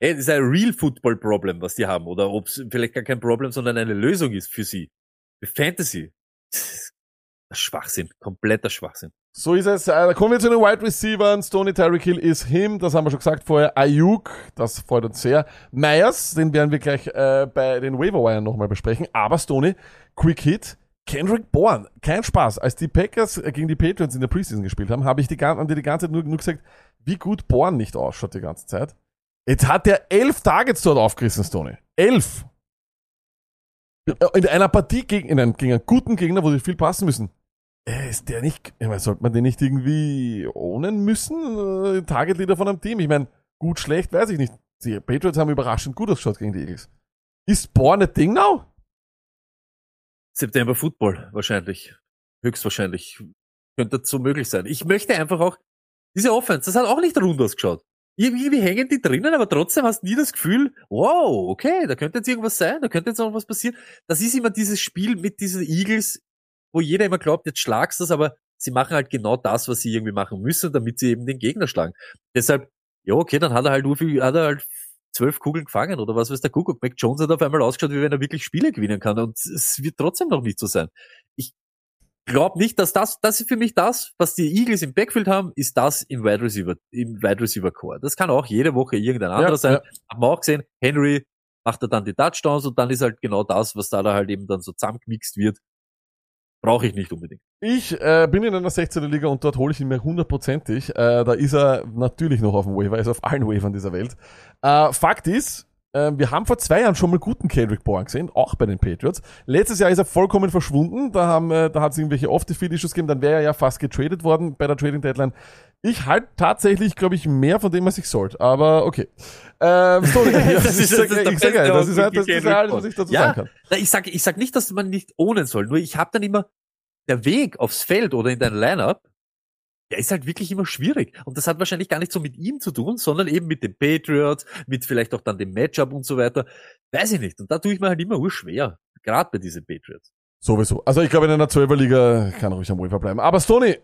ey, das ist ein Real Football Problem, was die haben. Oder ob es vielleicht gar kein Problem, sondern eine Lösung ist für sie. Fantasy. Schwachsinn. Kompletter Schwachsinn. So ist es. Äh, kommen wir zu den Wide Receivers. Stoney Tyreek Hill ist him. Das haben wir schon gesagt vorher. Ayuk, das freut uns sehr. Myers, den werden wir gleich äh, bei den Waiver Wire nochmal besprechen. Aber Stoney, Quick Hit. Kendrick Bourne, kein Spaß. Als die Packers gegen die Patriots in der Preseason gespielt haben, habe ich die, haben die, die ganze Zeit nur, nur gesagt, wie gut Bourne nicht ausschaut die ganze Zeit. Jetzt hat er elf Targets dort aufgerissen, Stoney. Elf! In einer Partie gegen, in einem, gegen einen guten Gegner, wo sie viel passen müssen. Äh, ist der nicht, ich meine, sollte man den nicht irgendwie ownen müssen? Äh, Target Leader von einem Team. Ich meine, gut, schlecht, weiß ich nicht. Die Patriots haben überraschend gut ausgeschaut gegen die Eagles. Ist Bourne ein Ding now? September Football wahrscheinlich. Höchstwahrscheinlich. Könnte so möglich sein. Ich möchte einfach auch, diese Offense, das hat auch nicht rund ausgeschaut. Irgendwie hängen die drinnen, aber trotzdem hast du nie das Gefühl, wow, okay, da könnte jetzt irgendwas sein, da könnte jetzt noch was passieren. Das ist immer dieses Spiel mit diesen Eagles. Wo jeder immer glaubt, jetzt schlagst du das, aber sie machen halt genau das, was sie irgendwie machen müssen, damit sie eben den Gegner schlagen. Deshalb, ja, okay, dann hat er halt nur viel, hat er halt zwölf Kugeln gefangen oder was weiß der Kuckuck. Mac Jones hat auf einmal ausgeschaut, wie wenn er wirklich Spiele gewinnen kann und es wird trotzdem noch nicht so sein. Ich glaube nicht, dass das, das ist für mich das, was die Eagles im Backfield haben, ist das im Wide Receiver, im Wide Receiver Core. Das kann auch jede Woche irgendein anderer Ja, sein. ja. Haben wir auch gesehen, Henry macht er dann die Touchdowns und dann ist halt genau das, was da, da halt eben dann so zusammengemixt wird. Brauche ich nicht unbedingt. Ich äh, bin in einer 16er Liga und dort hole ich ihn mir hundertprozentig. Äh, da ist er natürlich noch auf dem Waiver, er ist auf allen Waivern dieser Welt. Äh, Fakt ist, äh, wir haben vor zwei Jahren schon mal guten Kendrick Bourne gesehen, auch bei den Patriots. Letztes Jahr ist er vollkommen verschwunden. Da haben, äh, da hat es irgendwelche Off-the-Field-Issues gegeben. Dann wäre er ja fast getradet worden bei der Trading Deadline. Ich halte tatsächlich, glaube ich, mehr von dem, was ich sollte. Aber okay. Ähm, so, (laughs) Das ist- das ist ich das ist halt, das ist halt, was ich dazu Ja, sagen kann. Ich sag, ich sag nicht, dass man nicht ohne soll. Nur ich habe dann immer der Weg aufs Feld oder in dein Lineup, der ist halt wirklich immer schwierig. Und das hat wahrscheinlich gar nicht so mit ihm zu tun, sondern eben mit den Patriots, mit vielleicht auch dann dem Matchup und so weiter. Weiß ich nicht. Und da tue ich mir halt immer urschwer. Gerade bei diesen Patriots. Sowieso. Also ich glaube, in einer 12er Liga kann ruhig am Waiver bleiben. Aber Stoney,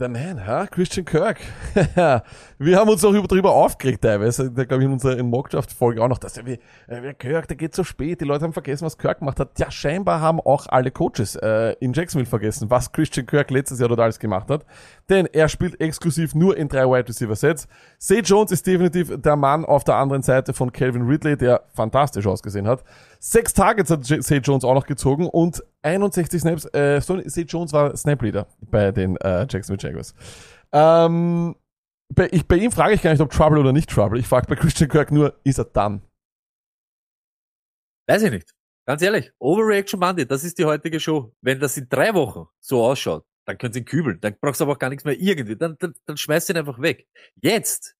der Man, ha? Christian Kirk. (laughs) wir haben uns auch über, darüber aufgeregt teilweise. Da glaube ich in unserer Mockdraft-Folge auch noch, dass er wie, äh, wie Kirk, der geht so spät. Die Leute haben vergessen, was Kirk gemacht hat. Ja, scheinbar haben auch alle Coaches äh, in Jacksonville vergessen, was Christian Kirk letztes Jahr dort alles gemacht hat. Denn er spielt exklusiv nur in drei Wide Receiver Sets. Say Jones ist definitiv der Mann auf der anderen Seite von Calvin Ridley, der fantastisch ausgesehen hat. Sechs Targets hat Say Jones auch noch gezogen und 61 Snaps. Äh, Say Jones war Snap Leader bei den äh, Jacksonville Jaguars. Ähm, bei, ich, bei ihm frage ich gar nicht, ob Trouble oder nicht Trouble. Ich frage bei Christian Kirk nur, ist er dann? Weiß ich nicht. Ganz ehrlich. Overreaction Monday, das ist die heutige Show. Wenn das in drei Wochen so ausschaut, dann können sie ihn kübeln. Dann brauchst du aber auch gar nichts mehr irgendwie. Dann, dann, dann schmeißt du ihn einfach weg. Jetzt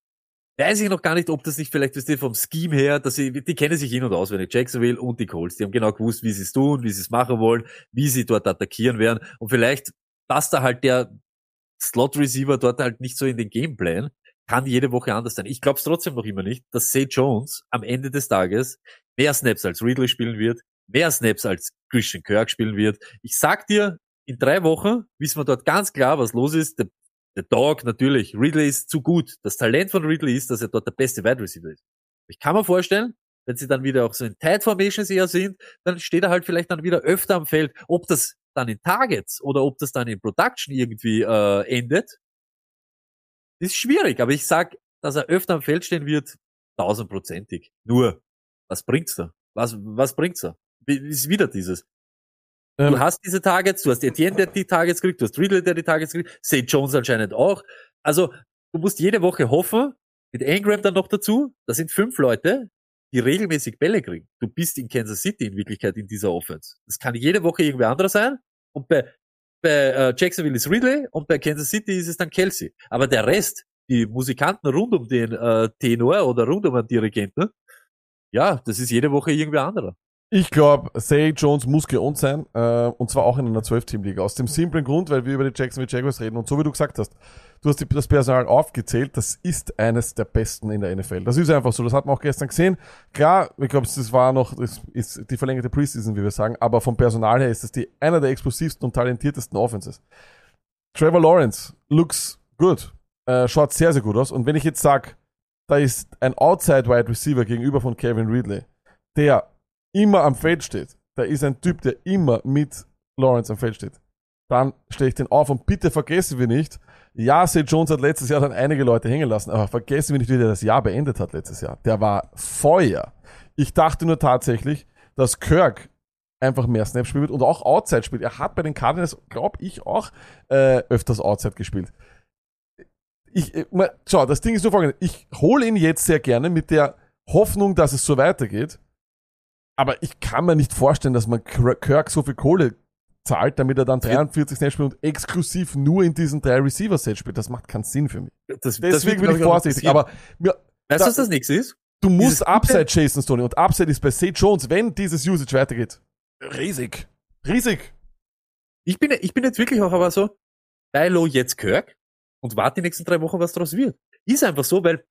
weiß ich noch gar nicht, ob das nicht vielleicht, wisst ihr, vom Scheme her, dass sie, die kennen sich in- und auswendig, Jacksonville und die Colts. Die haben genau gewusst, wie sie es tun, wie sie es machen wollen, wie sie dort attackieren werden. Und vielleicht passt da halt der Slot-Receiver dort halt nicht so in den Gameplan. Kann jede Woche anders sein. Ich glaube es trotzdem noch immer nicht, dass Say Jones am Ende des Tages mehr Snaps als Ridley spielen wird, mehr Snaps als Christian Kirk spielen wird. Ich sag dir, in drei Wochen wissen wir dort ganz klar, was los ist. Der, der Dog, natürlich, Ridley ist zu gut. Das Talent von Ridley ist, dass er dort der beste Wide Receiver ist. Ich kann mir vorstellen, wenn sie dann wieder auch so in Tight Formations eher sind, dann steht er halt vielleicht dann wieder öfter am Feld. Ob das dann in Targets oder ob das dann in Production irgendwie äh, endet, ist schwierig. Aber ich sag, dass er öfter am Feld stehen wird, tausendprozentig. Nur, was bringt's da? Was, was bringt's da? Ist wieder dieses. Ähm, Du hast diese Targets, du hast Etienne, der die Targets kriegt, du hast Ridley, der die Targets kriegt, St. Jones anscheinend auch. Also, du musst jede Woche hoffen, mit Ingram dann noch dazu, das sind fünf Leute, die regelmäßig Bälle kriegen. Du bist in Kansas City in Wirklichkeit in dieser Offense. Das kann jede Woche irgendwer anderer sein. Und bei, bei äh, Jacksonville ist Ridley und bei Kansas City ist es dann Kelsey. Aber der Rest, die Musikanten rund um den äh, Tenor oder rund um den Dirigenten, ja, das ist jede Woche irgendwer anderer. Ich glaube, Say Jones muss geohnt sein, äh, und zwar auch in einer 12-Team-Liga. Aus dem simplen Grund, weil wir über die Jacksonville Jaguars reden und so wie du gesagt hast, du hast die, das Personal aufgezählt, das ist eines der besten in der NFL. Das ist einfach so, das hat man auch gestern gesehen. Klar, ich glaube, das war noch, das ist die verlängerte Preseason, wie wir sagen, aber vom Personal her ist das die, einer der explosivsten und talentiertesten Offenses. Trevor Lawrence looks good, äh, schaut sehr, sehr gut aus und wenn ich jetzt sag, da ist ein Outside-Wide Receiver gegenüber von Kevin Ridley, der immer am Feld steht, da ist ein Typ, der immer mit Lawrence am Feld steht, dann stelle ich den auf und bitte vergessen wir nicht, ja, St. Jones hat letztes Jahr dann einige Leute hängen lassen, aber vergessen wir nicht, wie der das Jahr beendet hat letztes Jahr. Der war Feuer. Ich dachte nur tatsächlich, dass Kirk einfach mehr Snaps spielt und auch Outside spielt. Er hat bei den Cardinals, glaube ich, auch äh, öfters Outside gespielt. Ich, äh, mal, schau, das Ding ist so folgendes. Ich hole ihn jetzt sehr gerne mit der Hoffnung, dass es so weitergeht. Aber ich kann mir nicht vorstellen, dass man Kirk so viel Kohle zahlt, damit er dann 43 Snaps spielt und exklusiv nur in diesen drei Receiver-Sets spielt. Das macht keinen Sinn für mich. Das, Deswegen bin ich vorsichtig. Aber mir, weißt du, was das nächste ist? du musst Upside chasen, Stoney. Und Upside ist bei Sage Jones, wenn dieses Usage weitergeht, riesig. Riesig. Ich bin, ich bin jetzt wirklich auch aber so, bei Low jetzt Kirk und warte die nächsten drei Wochen, was daraus wird. Ist einfach so, weil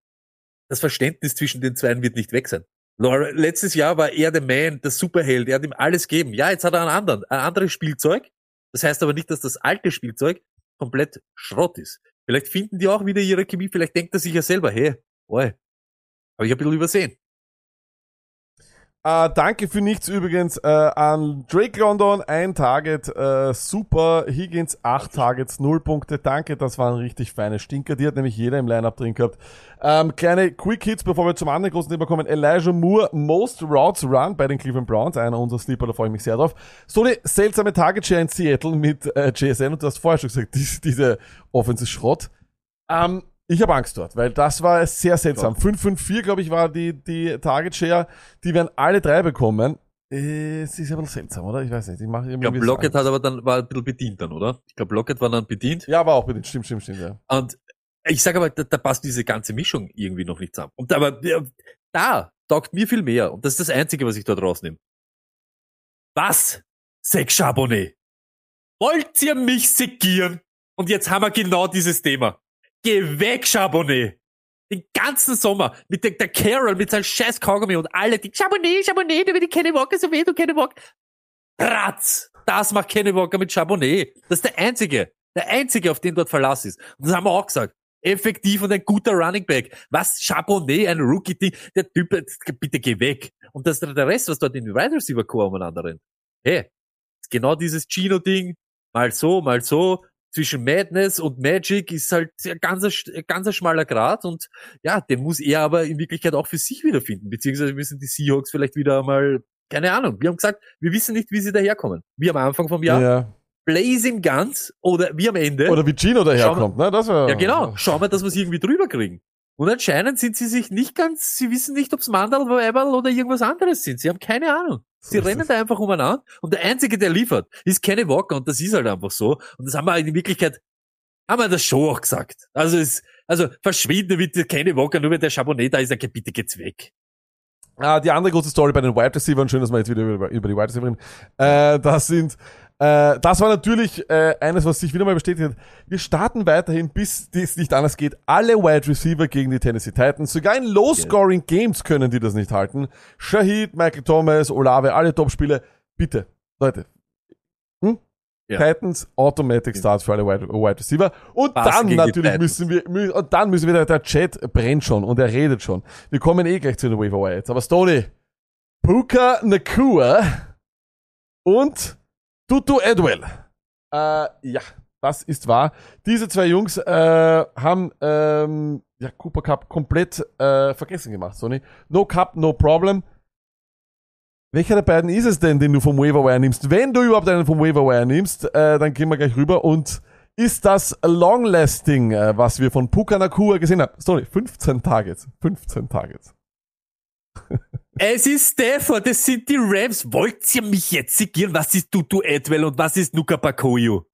das Verständnis zwischen den beiden wird nicht weg sein. Laura- Letztes Jahr war er der Man, der Superheld, er hat ihm alles gegeben. Ja, jetzt hat er einen anderen, ein anderes Spielzeug, Das heißt aber nicht, dass das alte Spielzeug komplett Schrott ist. Vielleicht finden die auch wieder ihre Chemie, vielleicht denkt er sich ja selber, hey, oi, habe ich ein bisschen übersehen. Äh, danke für nichts übrigens äh, an Drake London, ein Target, äh, super. Higgins, acht Targets, null Punkte. Danke, das waren richtig feine Stinker. Die hat nämlich jeder im Lineup drin gehabt. Ähm, kleine Quick Hits, bevor wir zum anderen großen Thema kommen. Elijah Moore, Most Routes Run bei den Cleveland Browns, einer unserer Sleeper, da freue ich mich sehr drauf. So eine seltsame Target Share in Seattle mit äh, JSN und du hast vorher schon gesagt, (laughs) diese, diese Offensive Schrott. Ähm, ich habe Angst dort, weil das war sehr seltsam. 5-5-4, glaube ich, war die, die Target Share. Die werden alle drei bekommen. Äh, Es ist aber seltsam, oder? Ich weiß nicht. Ich, mache Ich glaube, Lockett hat aber dann, war ein bisschen bedient dann, oder? Ich glaube, Lockett war dann bedient. Ja, war auch bedient. Stimmt, stimmt, stimmt, ja. Und ich sage aber, da, da passt diese ganze Mischung irgendwie noch nicht zusammen. Und aber da taugt mir viel mehr. Und das ist das Einzige, was ich dort rausnehme. Was? Sex Charbonnet. Wollt ihr mich segieren? Und jetzt haben wir genau dieses Thema. Geh weg, Charbonnet. Den ganzen Sommer mit der, der Carol, mit seinem scheiß Kaugummi und alle, die Charbonnet, du wie die Kenny Walker, so weh, du Kenny Walker. Ratz! Das macht Kenny Walker mit Charbonnet. Das ist der einzige, der einzige, auf den dort Verlass ist. Und das haben wir auch gesagt. Effektiv und ein guter Running Back. Was? Charbonnet, ein Rookie-Ding. Der Typ, bitte geh weg. Und das der Rest, was dort in die Wide Receiver Core umeinander rennt. Hey, ist genau dieses Gino-Ding. Mal so, mal so. Zwischen Madness und Magic ist halt ein ganzer, ganzer schmaler Grad und ja, den muss er aber in Wirklichkeit auch für sich wiederfinden. Beziehungsweise müssen die Seahawks vielleicht wieder mal, keine Ahnung. Wir haben gesagt, wir wissen nicht, wie sie daherkommen. Wie am Anfang vom Jahr. ja. Blazing Guns oder wie am Ende. Oder wie Gino daherkommt, ne? Das war, ja, genau. Schauen wir, dass wir es irgendwie drüber kriegen. Und anscheinend sind sie sich nicht ganz, sie wissen nicht, ob es Mandal, Weiberl oder irgendwas anderes sind. Sie haben keine Ahnung. Ist rennen da einfach umeinander. Und der Einzige, der liefert, ist Kenny Walker. Und das ist halt einfach so. Und das haben wir in Wirklichkeit, haben wir das schon auch gesagt. Also es, also verschwinde mit der Kenny Walker, nur weil der Chabonet da ist, okay, bitte geht's weg. Ah, die andere große Story bei den Wide Receivers, schön, dass wir jetzt wieder über, über die Wide Receiver reden. Äh, das sind, äh, das war natürlich äh, eines, was sich wieder mal bestätigt hat. Wir starten weiterhin, bis es nicht anders geht, alle Wide Receiver gegen die Tennessee Titans. Sogar in Low-Scoring Games können die das nicht halten. Shahid, Michael Thomas, Olave, alle Top-Spiele. Bitte, Leute. Hm? Ja. Titans Automatic Starts für alle Wide, Wide Receiver. Und Passen dann natürlich müssen wir, mü- und dann müssen wir, der, der Chat brennt schon und er redet schon. Wir kommen eh gleich zu den Waiver Wire jetzt. Aber Stoney, Puka Nakua und Tutu Edwell. Äh, ja, das ist wahr. Diese zwei Jungs äh, haben ähm, ja, Cooper Cup komplett äh, vergessen gemacht, Sony. No Cup, no problem. Welcher der beiden ist es denn, den du vom Waiver Wire nimmst? Wenn du überhaupt einen vom Waiver Wire nimmst, äh, dann gehen wir gleich rüber und ist das Long-Lasting, äh, was wir von Puka Nakua gesehen haben? Sorry, 15 Targets. 15 Targets. (laughs) Es ist Stafford, es sind die Rams. Wollt ihr mich jetzt segieren? Was ist Tutu Edwell und was ist Nuka Pakoyo?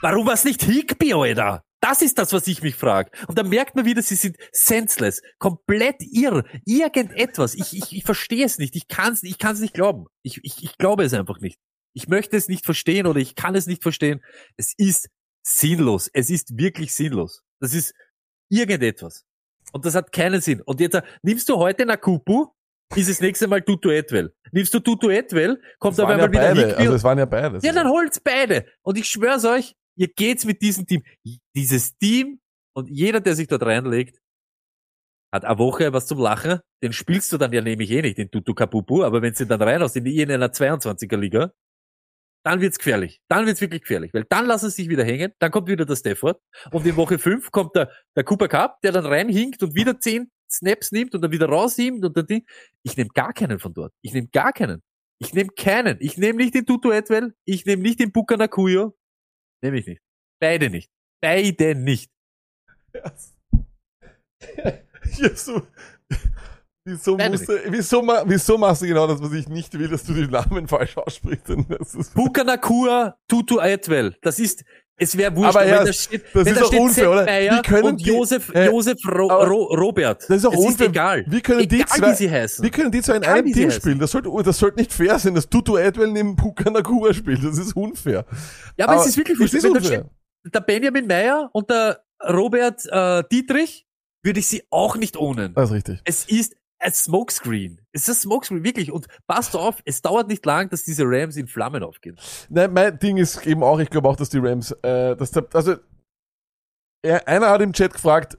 Warum was nicht Higby, Alter? Das ist das, was ich mich frage. Und dann merkt man wieder, sie sind senseless, komplett irr, irgendetwas. Ich, ich, ich verstehe es nicht. Ich kann es ich kann's nicht glauben. Ich, ich, ich glaube es einfach nicht. Ich möchte es nicht verstehen oder ich kann es nicht verstehen. Es ist sinnlos. Es ist wirklich sinnlos. Das ist irgendetwas. Und das hat keinen Sinn. Und jetzt äh, nimmst du heute Nakupu, ist das nächste Mal Tutu Etwell. Nimmst du Tutu Etwell, kommt auf waren ja einmal wieder beide. Higby Also es waren ja beide. ja, dann holt's beide. Und ich schwör's euch, ihr geht's mit diesem Team. Dieses Team und jeder, der sich dort reinlegt, hat eine Woche was zum Lachen. Den spielst du dann ja nämlich eh nicht, den Tutu Kapupu, aber wenn du dann rein in, die- in einer 22er Liga, dann wird's gefährlich. Dann wird's wirklich gefährlich, weil dann lassen sie sich wieder hängen, dann kommt wieder der Stafford und in Woche 5 kommt der, der Cooper Cup, der dann reinhinkt und wieder 10 Snaps nimmt und dann wieder rausnimmt und dann Ding. Ich nehme gar keinen von dort. Ich nehme gar keinen. Ich nehme keinen. Ich nehme nicht den Tutu Edwell. Ich nehme nicht den Buka Nakuyo. Nehme ich nicht. Beide nicht. Beide nicht. (laughs) Ja, so. Wieso, musst du, wieso, wieso machst du genau das, was ich nicht will, dass du die Namen falsch aussprichst? Denn (laughs) Das ist, Buka Nakua, Tutu Edwell. Das ist, es wäre wurscht, Aber wenn ja, da steht, das ist da auch unfair, oder? Meyer Wie können und die- Josef, äh, Josef Ro, Ro, Robert. das ist auch unfair. egal. Wie können die egal, zwei, wie sie heißen. wie können die zwei in Egal, einem Team heißen. spielen? Das sollte, das sollte nicht fair sein, dass Tutu Edwell neben Puka Nakua spielt. Das ist unfair. ja, aber, aber es ist wirklich wurscht. ist unfair. steht, der Benjamin Meyer und der Robert äh, Dietrich, würde ich sie auch nicht ohnen. Das ist richtig. Es ist ein Smokescreen. Es ist Smokescreen, wirklich. Und passt auf, es dauert nicht lang, dass diese Rams in Flammen aufgehen. Nein, mein Ding ist eben auch, ich glaube auch, dass die Rams, äh, dass der, also, er, einer hat im Chat gefragt,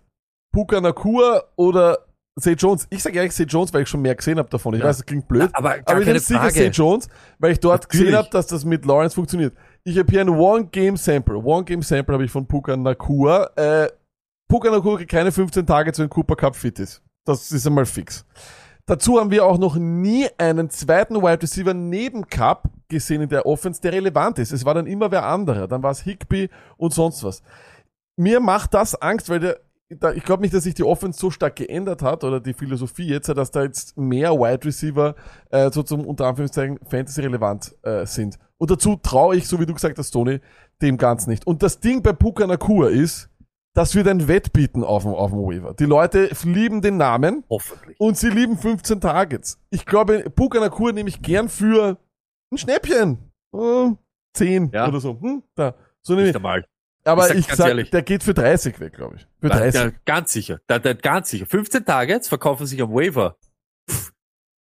Puka Nakua oder Zay Jones. Ich sage ehrlich Zay Jones, weil ich schon mehr gesehen habe davon. Ich Ja. weiß, es klingt blöd. Aber gar aber ich bin sicher. Zay Jones, weil ich dort Natürlich. gesehen habe, dass das mit Lawrence funktioniert. Ich habe hier ein One-Game-Sample. One-Game-Sample habe ich von Puka Nakua. Äh, Puka Nakua keine 15 Tage zu einem Cooper Cup fit ist. Das ist einmal fix. Dazu haben wir auch noch nie einen zweiten Wide Receiver neben Cup gesehen in der Offense, der relevant ist. Es war dann immer wer anderer. Dann war es Higby und sonst was. Mir macht das Angst, weil der, da, ich glaube nicht, dass sich die Offense so stark geändert hat oder die Philosophie jetzt, dass da jetzt mehr Wide Receiver äh, so zum unter Anführungszeichen Fantasy relevant äh, sind. Und dazu traue ich, so wie du gesagt hast, Tony, dem ganz nicht. Und das Ding bei Puka Nakua ist, das wird ein Wettbieten auf dem, auf dem Waiver. Die Leute lieben den Namen Hoffentlich. und sie lieben 15 Targets. Ich glaube, Puka Nakua nehme ich gern für ein Schnäppchen. Äh, 10 Ja. oder so. Hm, da. So nehme ich. einmal. Aber Ich sag ich sag, ehrlich. der geht für 30 weg, glaube ich. Für Da, 30. da, ganz sicher. Da, da, ganz sicher. 15 Targets verkaufen sich am Waiver. Pff,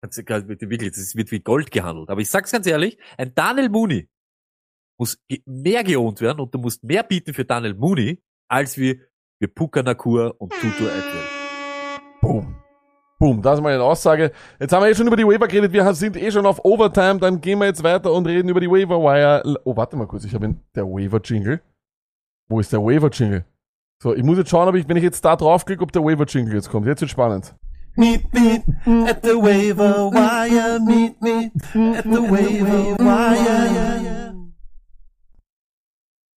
wirklich, das wird wie Gold gehandelt. Aber ich sag's ganz ehrlich, ein Daniel Mooney muss mehr geohnt werden und du musst mehr bieten für Daniel Mooney, als wie für Puka Nakur und Tutu Atwell. Boom. Boom, das ist mal eine Aussage. Jetzt haben wir eh schon über die Waiver geredet, wir sind eh schon auf Overtime, dann gehen wir jetzt weiter und reden über die Waiver Wire. Oh, warte mal kurz, ich habe den- der Waiver Jingle. Wo ist der Waiver Jingle? So, ich muss jetzt schauen, ob ich, wenn ich jetzt da draufklicke, ob der Waiver Jingle jetzt kommt. Jetzt wird spannend. Meet me at the waiver wire. Meet me at the waiver wire.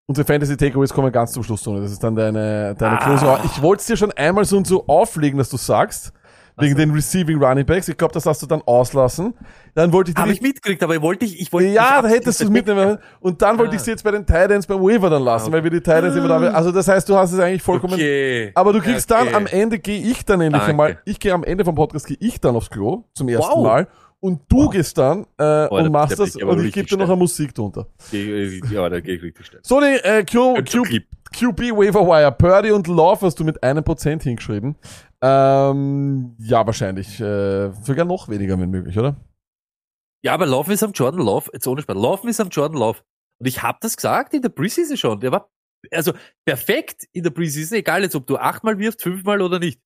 Unsere Fantasy Takeaways kommen ganz zum Schluss, Tony. Das ist dann deine, deine Ah. Closing. Ich wollte es dir schon einmal so und so auflegen, dass du sagst. Wegen den Receiving Running Backs. Ich glaube, das hast du dann auslassen. Dann wollte ich Habe ich mitgekriegt, aber ich wollte ich, ich wollte Ja, da hättest du es mitnehmen. Und dann wollte ich sie jetzt bei den Titans beim Waiver dann lassen, Ah, weil wir die Titans immer da Also das heißt, du hast es eigentlich vollkommen. Okay. Aber du kriegst Okay. dann am Ende gehe ich dann endlich Danke. einmal. Ich gehe am Ende vom Podcast gehe ich dann aufs Klo zum ersten Wow. Mal und du gehst dann äh, Oh, da- und machst da bin das und ich gebe dir noch eine Musik drunter. Ja, da gehe ich richtig schnell. So die äh, Q, Q. QB Waiver Wire, Purdy und Love hast du mit einem Prozent hingeschrieben. Ähm, ja, wahrscheinlich äh, sogar noch weniger, wenn möglich, oder? Ja, aber Laufen ist am Jordan Love, jetzt ohne Spaß, Laufen ist am Jordan Love. Und ich habe das gesagt in der Preseason schon. Der war also perfekt in der Preseason, egal jetzt, ob du achtmal wirfst, fünfmal oder nicht.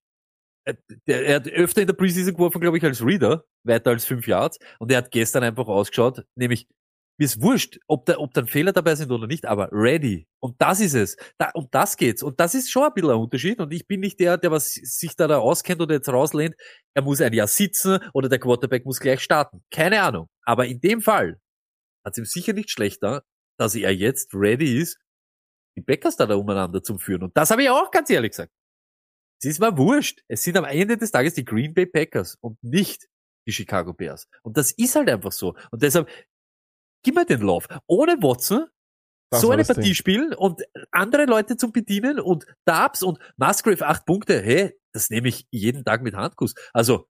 Äh, Der, er hat öfter in der Preseason geworfen, glaube ich, als Reader, weiter als fünf Yards. Und er hat gestern einfach ausgeschaut, nämlich mir ist wurscht, ob da, ob da Fehler dabei sind oder nicht, aber ready. Und das ist es. Da, um das geht's. Und das ist schon ein bisschen ein Unterschied. Und ich bin nicht der, der was sich da, da auskennt oder jetzt rauslehnt. Er muss ein Jahr sitzen oder der Quarterback muss gleich starten. Keine Ahnung. Aber in dem Fall hat es ihm sicher nicht schlechter, dass er jetzt ready ist, die Packers da, da umeinander zu führen. Und das habe ich auch ganz ehrlich gesagt. Es ist mir wurscht. Es sind am Ende des Tages die Green Bay Packers und nicht die Chicago Bears. Und das ist halt einfach so. Und deshalb, gib mir den Lauf. Ohne Watson Das so eine Partie Ding. spielen und andere Leute zum Bedienen und Dubs und Musgrave acht Punkte, hey, das nehme ich jeden Tag mit Handkuss. Also,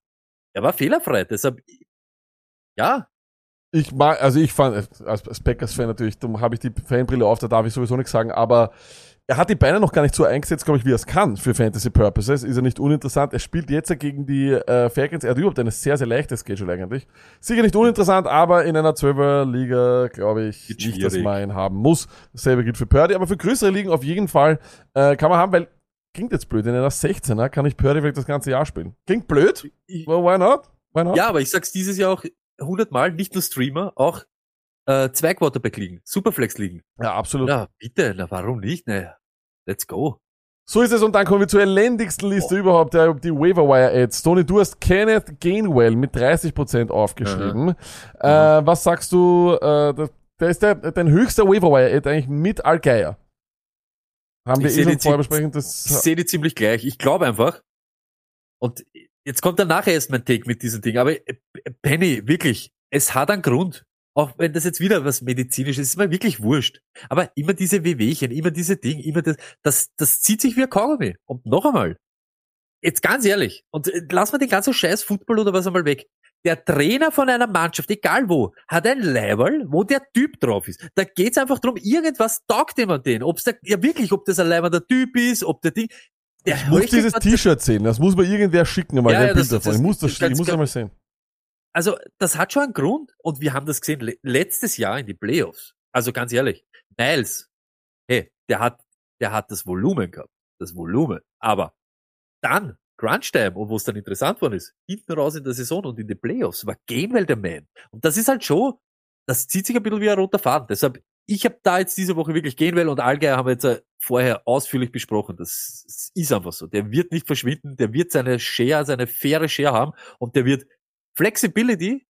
er war fehlerfrei, deshalb, ja, Ich mag, also ich fand, als, als Packers-Fan natürlich, darum habe ich die Fanbrille auf, da darf ich sowieso nichts sagen, aber er hat die Beine noch gar nicht so eingesetzt, glaube ich, wie er es kann für Fantasy Purposes. Ist er nicht uninteressant. Er spielt jetzt ja gegen die äh, Falcons. Er hat überhaupt eine sehr, sehr leichte Schedule eigentlich. Sicher nicht uninteressant, aber in einer 12er-Liga glaube ich nicht, dass schwierig. man ihn haben muss. Dasselbe gilt für Purdy, aber für größere Ligen auf jeden Fall äh, kann man haben, weil klingt jetzt blöd, in einer 16er kann ich Purdy vielleicht das ganze Jahr spielen. Klingt blöd? Well, why not? Why not? ja, aber ich sag's dieses Jahr auch hundertmal, nicht nur Streamer, auch äh, zwei Quarterback liegen, Superflex liegen. ja absolut. Ja, bitte, na warum nicht? Na, let's go. So ist es und dann kommen wir zur elendigsten Liste überhaupt, der, die Waiver Wire Ads. Tony, du hast Kenneth Gainwell mit 30% aufgeschrieben. Äh, was sagst du, äh, der, der ist der, dein höchster Waiver Wire Ad eigentlich mit Al Geier. Haben wir Ich eh schon die vorher besprochen, Ich das, sehe die ziemlich gleich. Ich glaube einfach. Und jetzt kommt dann nachher erst mein Take mit diesem Ding. Aber äh, Penny, wirklich, es hat einen Grund. Auch wenn das jetzt wieder was medizinisches ist, ist mir wirklich wurscht. Aber immer diese Wehwehchen, immer diese Dinge, immer das, das, das zieht sich wie ein Kaugummi. Und noch einmal, jetzt ganz ehrlich, und äh, lass mal den ganzen Scheiß Football oder was einmal weg. Der Trainer von einer Mannschaft, egal wo, hat ein Level, wo der Typ drauf ist. Da geht's einfach drum, irgendwas taugt jemand den. Ob's der, ja wirklich, ob das ein leibender Typ ist, ob der Ding. Der ich muss dieses T-Shirt sehen, das muss mir irgendwer schicken, mal Ja, ein ja, Bild davon. Ich muss das, ich muss das mal sehen. Also das hat schon einen Grund und wir haben das gesehen le letztes Jahr in die Playoffs. Also ganz ehrlich, Niles, hey, der hat, der hat das Volumen gehabt, das Volumen. Aber dann Crunch Time und wo es dann interessant worden ist, hinten raus in der Saison und in die Playoffs war Gainwell der Man. Und das ist halt schon, das zieht sich ein bisschen wie ein roter Faden. Deshalb, ich habe da jetzt diese Woche wirklich Gainwell und Allgeier haben wir jetzt äh, vorher ausführlich besprochen. Das ist einfach so. Der wird nicht verschwinden, der wird seine Share, seine faire Share haben und der wird Flexibility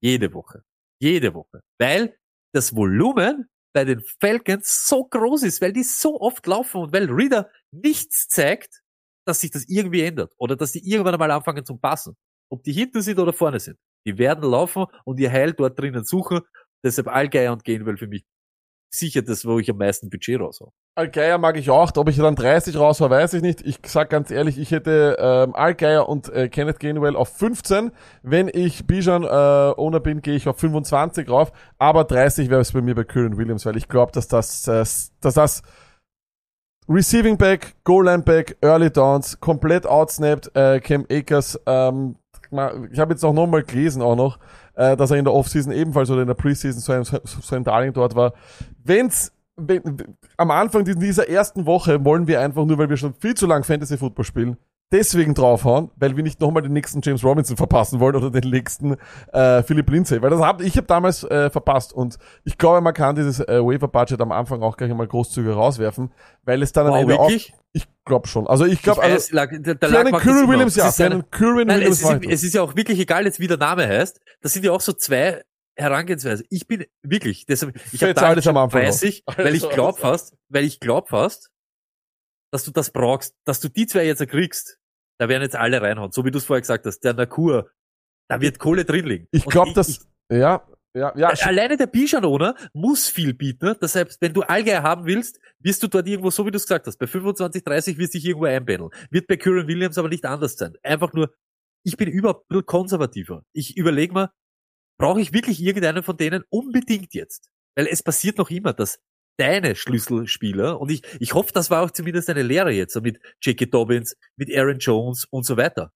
jede Woche. Jede Woche. Weil das Volumen bei den Falcons so groß ist, weil die so oft laufen und weil Reader nichts zeigt, dass sich das irgendwie ändert oder dass die irgendwann einmal anfangen zu passen. Ob die hinten sind oder vorne sind. Die werden laufen und ihr Heil dort drinnen suchen. Deshalb Allgeier und Gainwell für mich sicher das, wo ich am meisten Budget raus habe. Allgeier mag ich auch. Ob ich dann 30 raus war, weiß ich nicht. Ich sag ganz ehrlich, ich hätte ähm, Allgeier und äh, Kenneth Gainwell auf 15. Wenn ich Bijan äh, Owner bin, gehe ich auf 25 rauf. Aber 30 wäre es bei mir bei Kyron Williams, weil ich glaube, dass das, äh, dass das Receiving Back, Goal Line Back, Early Downs, komplett outsnapped, äh, Cam Akers, ähm, ich habe jetzt auch nochmal gelesen auch noch, äh, dass er in der Offseason ebenfalls oder in der Preseason so ein, so ein Darling dort war. Wenn's wenn, am Anfang dieser ersten Woche wollen wir einfach nur, weil wir schon viel zu lang Fantasy Football spielen, deswegen draufhauen, weil wir nicht nochmal den nächsten James Robinson verpassen wollen oder den nächsten äh, Philip Lindsay. Weil das hab, ich habe damals äh, verpasst und ich glaube, man kann dieses äh, Waiver-Budget am Anfang auch gleich mal großzügig rauswerfen, weil es dann am Wow, Ende auch... wirklich? Ich glaube schon. Also ich glaube, also, lag- der für einen immer. Williams, ja, für eine- einen Nein, Williams es ist, es ist ja auch wirklich egal, jetzt wie der Name heißt. Das sind ja auch so zwei Herangehensweisen. Ich bin wirklich, deshalb, ich habe da alles am Anfang weiß ich, weil ich (laughs) glaub fast, weil ich glaub fast, dass du das brauchst, dass du die zwei jetzt kriegst. Da werden jetzt alle reinhauen, so wie du es vorher gesagt hast. Der Nakur, da wird Kohle drin liegen. Ich glaube, dass... Ja, ja, ja. äh, Alleine der Bijan-Owner muss viel bieten. ne? Das heißt, wenn du Allgeier haben willst, wirst du dort irgendwo, so wie du es gesagt hast, bei 25, 30 wirst du dich irgendwo einbändeln. Wird bei Kyron Williams aber nicht anders sein. Einfach nur, ich bin überhaupt ein bisschen konservativer. Ich überlege mir, brauche ich wirklich irgendeinen von denen unbedingt jetzt? Weil es passiert noch immer, dass deine Schlüsselspieler, und ich, ich hoffe, das war auch zumindest eine Lehre jetzt, mit J.K. Dobbins, mit Aaron Jones und so weiter.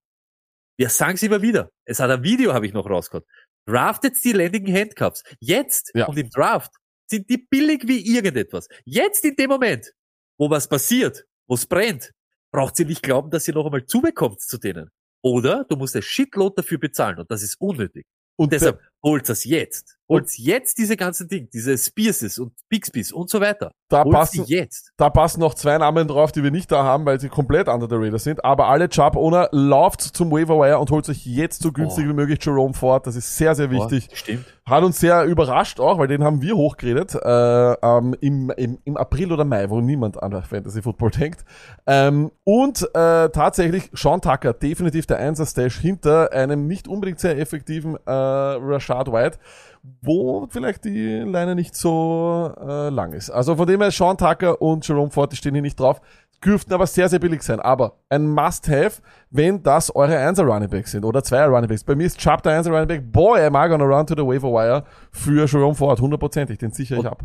Wir sagen es immer wieder. Es hat ein Video, habe ich noch rausgehört. Draftet die Landing Handcuffs. Jetzt Ja. und im Draft sind die billig wie irgendetwas. Jetzt in dem Moment, wo was passiert, wo es brennt, braucht sie nicht glauben, dass ihr noch einmal zubekommt zu denen. Oder du musst ein Shitload dafür bezahlen und das ist unnötig. und Und deshalb holt das jetzt. Holt jetzt diese ganzen Dinge, diese Spearses und Bixbys und so weiter. da passen, jetzt. Da passen noch zwei Namen drauf, die wir nicht da haben, weil sie komplett under the radar sind. Aber alle Chubb-Owner, lauft zum Waiver-Wire und holt euch jetzt so günstig Oh. wie möglich Jerome Ford. Das ist sehr, sehr wichtig. Oh, stimmt. Hat uns sehr überrascht auch, weil den haben wir hochgeredet äh, ähm, im, im, im April oder Mai, wo niemand an Fantasy Football denkt. Ähm, und äh, tatsächlich Sean Tucker, definitiv der Einser-Stash hinter einem nicht unbedingt sehr effektiven äh, Rashad White, wo vielleicht die Leine nicht so äh, lang ist. Also von dem her Sean Tucker und Jerome Ford, die stehen hier nicht drauf. Dürften aber sehr, sehr billig sein. Aber ein Must-Have, wenn das eure 1er Running Backs sind oder 2er Running Backs. Bei mir ist Chubb der 1er Running Back. Boy, am I gonna run to the waiver wire für Jerome Ford. Hundertprozentig, den sichere ich ab.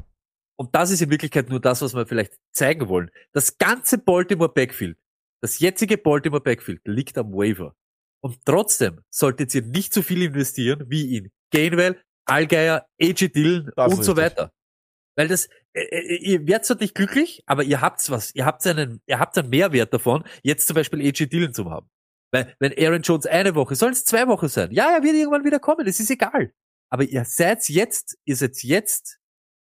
Und das ist in Wirklichkeit nur das, was wir vielleicht zeigen wollen. Das ganze Baltimore Backfield, das jetzige Baltimore Backfield liegt am Waiver. Und trotzdem solltet ihr nicht so viel investieren wie in Gainwell, Allgeier, Das ist und so weiter. Weil das, äh, äh, ihr werdet zwar nicht glücklich, aber ihr habt's was. Ihr habt einen, ihr habt einen Mehrwert davon, jetzt zum Beispiel AJ Dillon zu haben. Weil, wenn Aaron Jones eine Woche, sollen es zwei Wochen sein. Ja, er wird irgendwann wieder kommen, es ist egal. Aber ihr seid jetzt, ihr seid jetzt,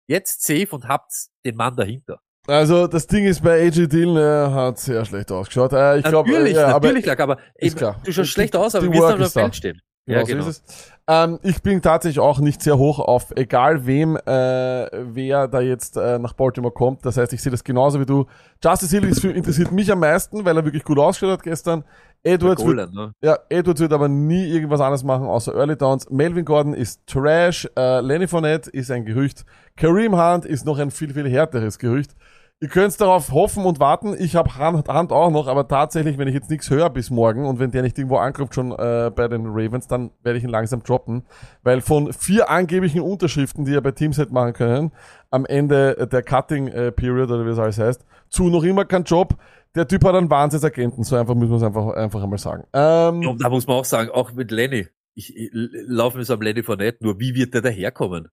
jetzt safe und habt den Mann dahinter. Also das Ding ist bei AJ Dillon, er hat sehr schlecht ausgeschaut. Äh, ich glaube, natürlich, ja, aber natürlich, lag, aber eben, klar. du schaust schlecht aus, aber du wirst auf dem. Feld stehen. Ja, so genau. ist es. Ähm, ich bin tatsächlich auch nicht sehr hoch auf, egal wem, äh, wer da jetzt äh, nach Baltimore kommt. Das heißt, ich sehe das genauso wie du. Justice Hill ist interessiert mich am meisten, weil er wirklich gut ausgeschaut hat gestern. Edwards wird, Golan, ne? ja, Edwards wird aber nie irgendwas anderes machen, außer Early Downs. Melvin Gordon ist Trash. Äh, Lenny Fournette ist ein Gerücht. Kareem Hunt ist noch ein viel, viel härteres Gerücht. Ihr könnt darauf hoffen und warten. Ich habe Hand, Hand auch noch, aber tatsächlich, wenn ich jetzt nichts höre bis morgen und wenn der nicht irgendwo anklopft schon äh, bei den Ravens, dann werde ich ihn langsam droppen. Weil von vier angeblichen Unterschriften, die er bei Teams hätte machen können, am Ende der Cutting äh, Period oder wie es alles heißt, zu noch immer kein Job. Der Typ hat einen Wahnsinnsagenten, so einfach müssen wir es einfach, einfach einmal sagen. Ähm, Und da muss man auch sagen, auch mit Lenny. ich, ich laufe mir so am Lenny Fournette, nur wie wird der daherkommen?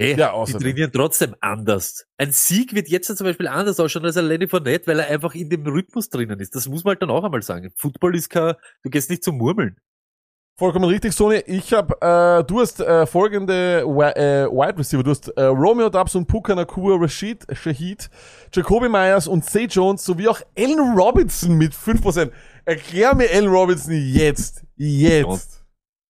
Hey, Ja, die trainieren trotzdem anders. Ein Sieg wird jetzt zum Beispiel anders ausschauen als ein Lenny Fournette, weil er einfach in dem Rhythmus drinnen ist. Das muss man halt dann auch einmal sagen. Football ist kein, du gehst nicht zum Murmeln. Vollkommen richtig, Sony. Ich habe, äh, du hast äh, folgende äh, Wide Receiver. Du hast äh, Romeo Dubs und Puka Nakua, Rashid Shahid, Jacoby Myers und Zay Jones sowie auch Allen Robinson mit 5%. Erklär mir Allen Robinson jetzt. Jetzt.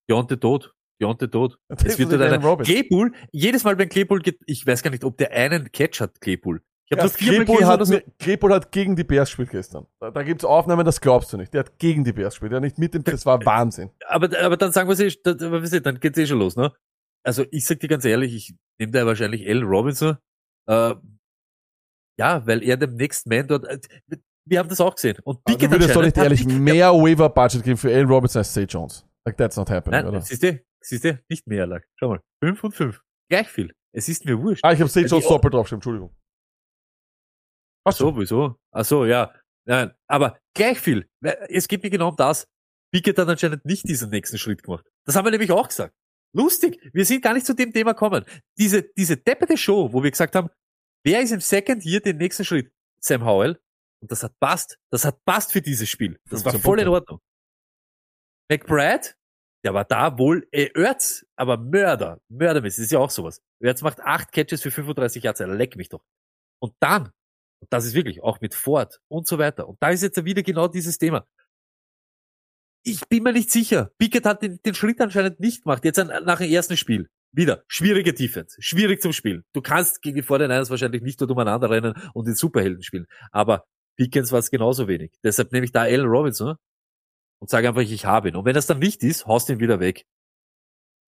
Deontay tot. Deontay tot. Das Es wird wieder Allen einer. Claypool, jedes Mal wenn Claypool geht, ich weiß gar nicht, ob der einen Catch hat, Claypool. Ich habe Ja, das Claypool, hat, so. Claypool hat gegen die Bears gespielt gestern. Da, da gibt's Aufnahmen, das glaubst du nicht. Der hat gegen die Bears gespielt. Der hat nicht mit dem, das war Wahnsinn. aber, aber dann sagen wir es, eh- dann geht's eh schon los, ne? Also ich sag dir ganz ehrlich, ich nehme da wahrscheinlich L. Robinson. Äh, ja, weil er dem Next Man dort. äh, Wir haben das auch gesehen. Und Also, Pickett du würdest doch nicht ehrlich mehr Waiver Budget geben für Allen Robinson als Zay Jones. Like, that's not happening, Nein, oder? siehst du, siehst du, nicht mehr lag. Schau mal, fünf und fünf, gleich viel. Es ist mir wurscht. Ah, ich habe Die- Jones doppelt draufgeschrieben, Entschuldigung. Ach so, wieso? Ach so, ja. Nein, aber gleich viel. Es geht mir genau um das. Pickett hat anscheinend nicht diesen nächsten Schritt gemacht. Das haben wir nämlich auch gesagt. Lustig, wir sind gar nicht zu dem Thema kommen. Diese, diese depperte Show, wo wir gesagt haben, wer ist im Second hier den nächsten Schritt? Sam Howell. Und das hat passt. Das hat passt für dieses Spiel. Das war 15 voll in. Ordnung. McBride, der war da wohl, äh, Erz, aber Mörder. Mördermäßig, das ist ja auch sowas. Erz macht acht Catches für 35 Yards, leck mich doch. Und dann, und das ist wirklich, auch mit Ford und so weiter. Und da ist jetzt wieder genau dieses Thema. Ich bin mir nicht sicher. Pickett hat den, den Schritt anscheinend nicht gemacht. Jetzt an, nach dem ersten Spiel. Wieder. Schwierige Defense. Schwierig zum Spielen. Du kannst gegen die 49ers wahrscheinlich nicht dort umeinander rennen und den Superhelden spielen. Aber Pickens war es genauso wenig. Deshalb nehme ich da Allen Robinson und sage einfach, ich habe ihn. Und wenn das dann nicht ist, haust ihn wieder weg.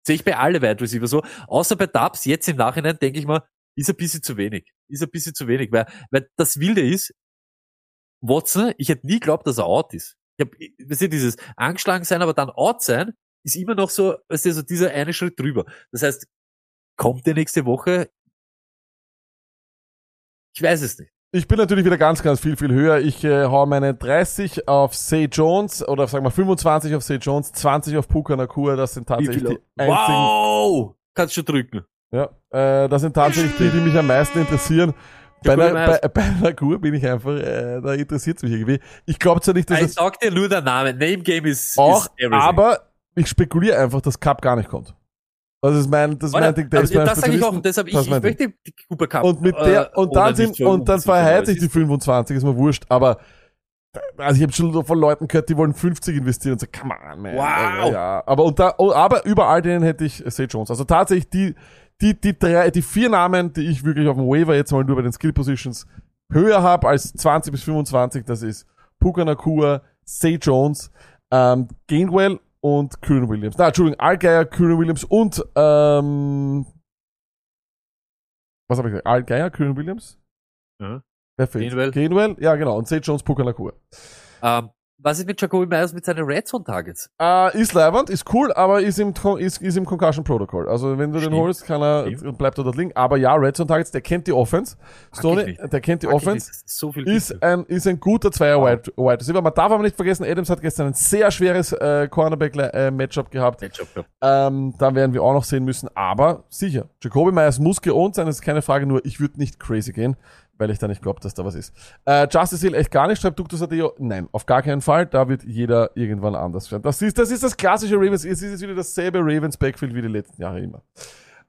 Sehe ich bei alle Wide Receiver so. Außer bei Dubs, jetzt im Nachhinein denke ich mal, ist ein bisschen zu wenig. Ist ein bisschen zu wenig. Weil, weil das Wilde ist, Watson, ich hätte nie geglaubt, dass er out ist. Ich hab, weißt du, dieses angeschlagen sein, aber dann out sein, ist immer noch so, weißt du, so dieser eine Schritt drüber. Das heißt, kommt der nächste Woche? Ich weiß es nicht. Ich bin natürlich wieder ganz, ganz viel, viel höher. Ich äh, hau meine 30 auf Say Jones oder sagen wir 25 auf Say Jones, 20 auf Puka Nakua. Das sind tatsächlich die einzigen. Wow! Kannst du drücken. Ja, äh, das sind tatsächlich die, die mich am meisten interessieren. Bei Myers. bei, bei Kur bin ich einfach, äh, da interessiert mich irgendwie. Ich glaube zwar nicht, dass Ich sag dir nur der Name. Name Game ist, auch, ist everything. aber ich spekuliere einfach, dass Cup gar nicht kommt. Das ist mein, das ist mein Ding, ist mein das sage ich auch. Deshalb, ich, Das ich möchte die Cooper Cup. Und mit der, äh, und dann sind, und dann aber sich die ist- 25, ist mir wurscht, aber, also ich habe schon von Leuten gehört, die wollen 50 investieren und so, come on, man. Wow. Ja, aber unter, oh, aber überall denen hätte ich Say Jones. Also tatsächlich die, die, die drei, die vier Namen, die ich wirklich auf dem Waiver jetzt mal nur bei den Skill Positions höher habe als 20 bis 25, das ist Puka Nakua, Say Jones, ähm, Gainwell und Kyron Williams. Na, Entschuldigung, Allgeier, Kyron Williams und, ähm, was habe ich gesagt? Allgeier, Kyron Williams? Ja. Wer fehlt? Gainwell. Gainwell, ja genau. Und Say Jones, Puka Nakua. Ähm, was ist mit Jacoby Myers mit seinen Red Zone Targets? Äh, ist leibend, ist cool, aber ist im, ist, ist im Concussion Protocol. Also wenn du den Stimmt. holst, kann er, Stimmt. bleibt er dort liegen. Aber ja, Red Zone Targets, der kennt die Offense. Stoney, der kennt die ich Offense. ist So viel Ist ein, ist ein guter Zweier. Wide, Wide Receiver. Man darf aber nicht vergessen, Adams hat gestern ein sehr schweres äh, Cornerback-Matchup gehabt. Matchup gehabt. Ähm, da werden wir auch noch sehen müssen. Aber sicher, Jacoby Myers muss geohnt sein, das ist keine Frage, nur ich würde nicht crazy gehen, weil ich da nicht glaube, dass da was ist. Äh, Justice Hill echt gar nicht, schreibt Duktus Adeo. Nein, auf gar keinen Fall. Da wird jeder irgendwann anders werden. Das ist das, ist das klassische Ravens. Es ist jetzt wieder dasselbe Ravens Backfield wie die letzten Jahre immer.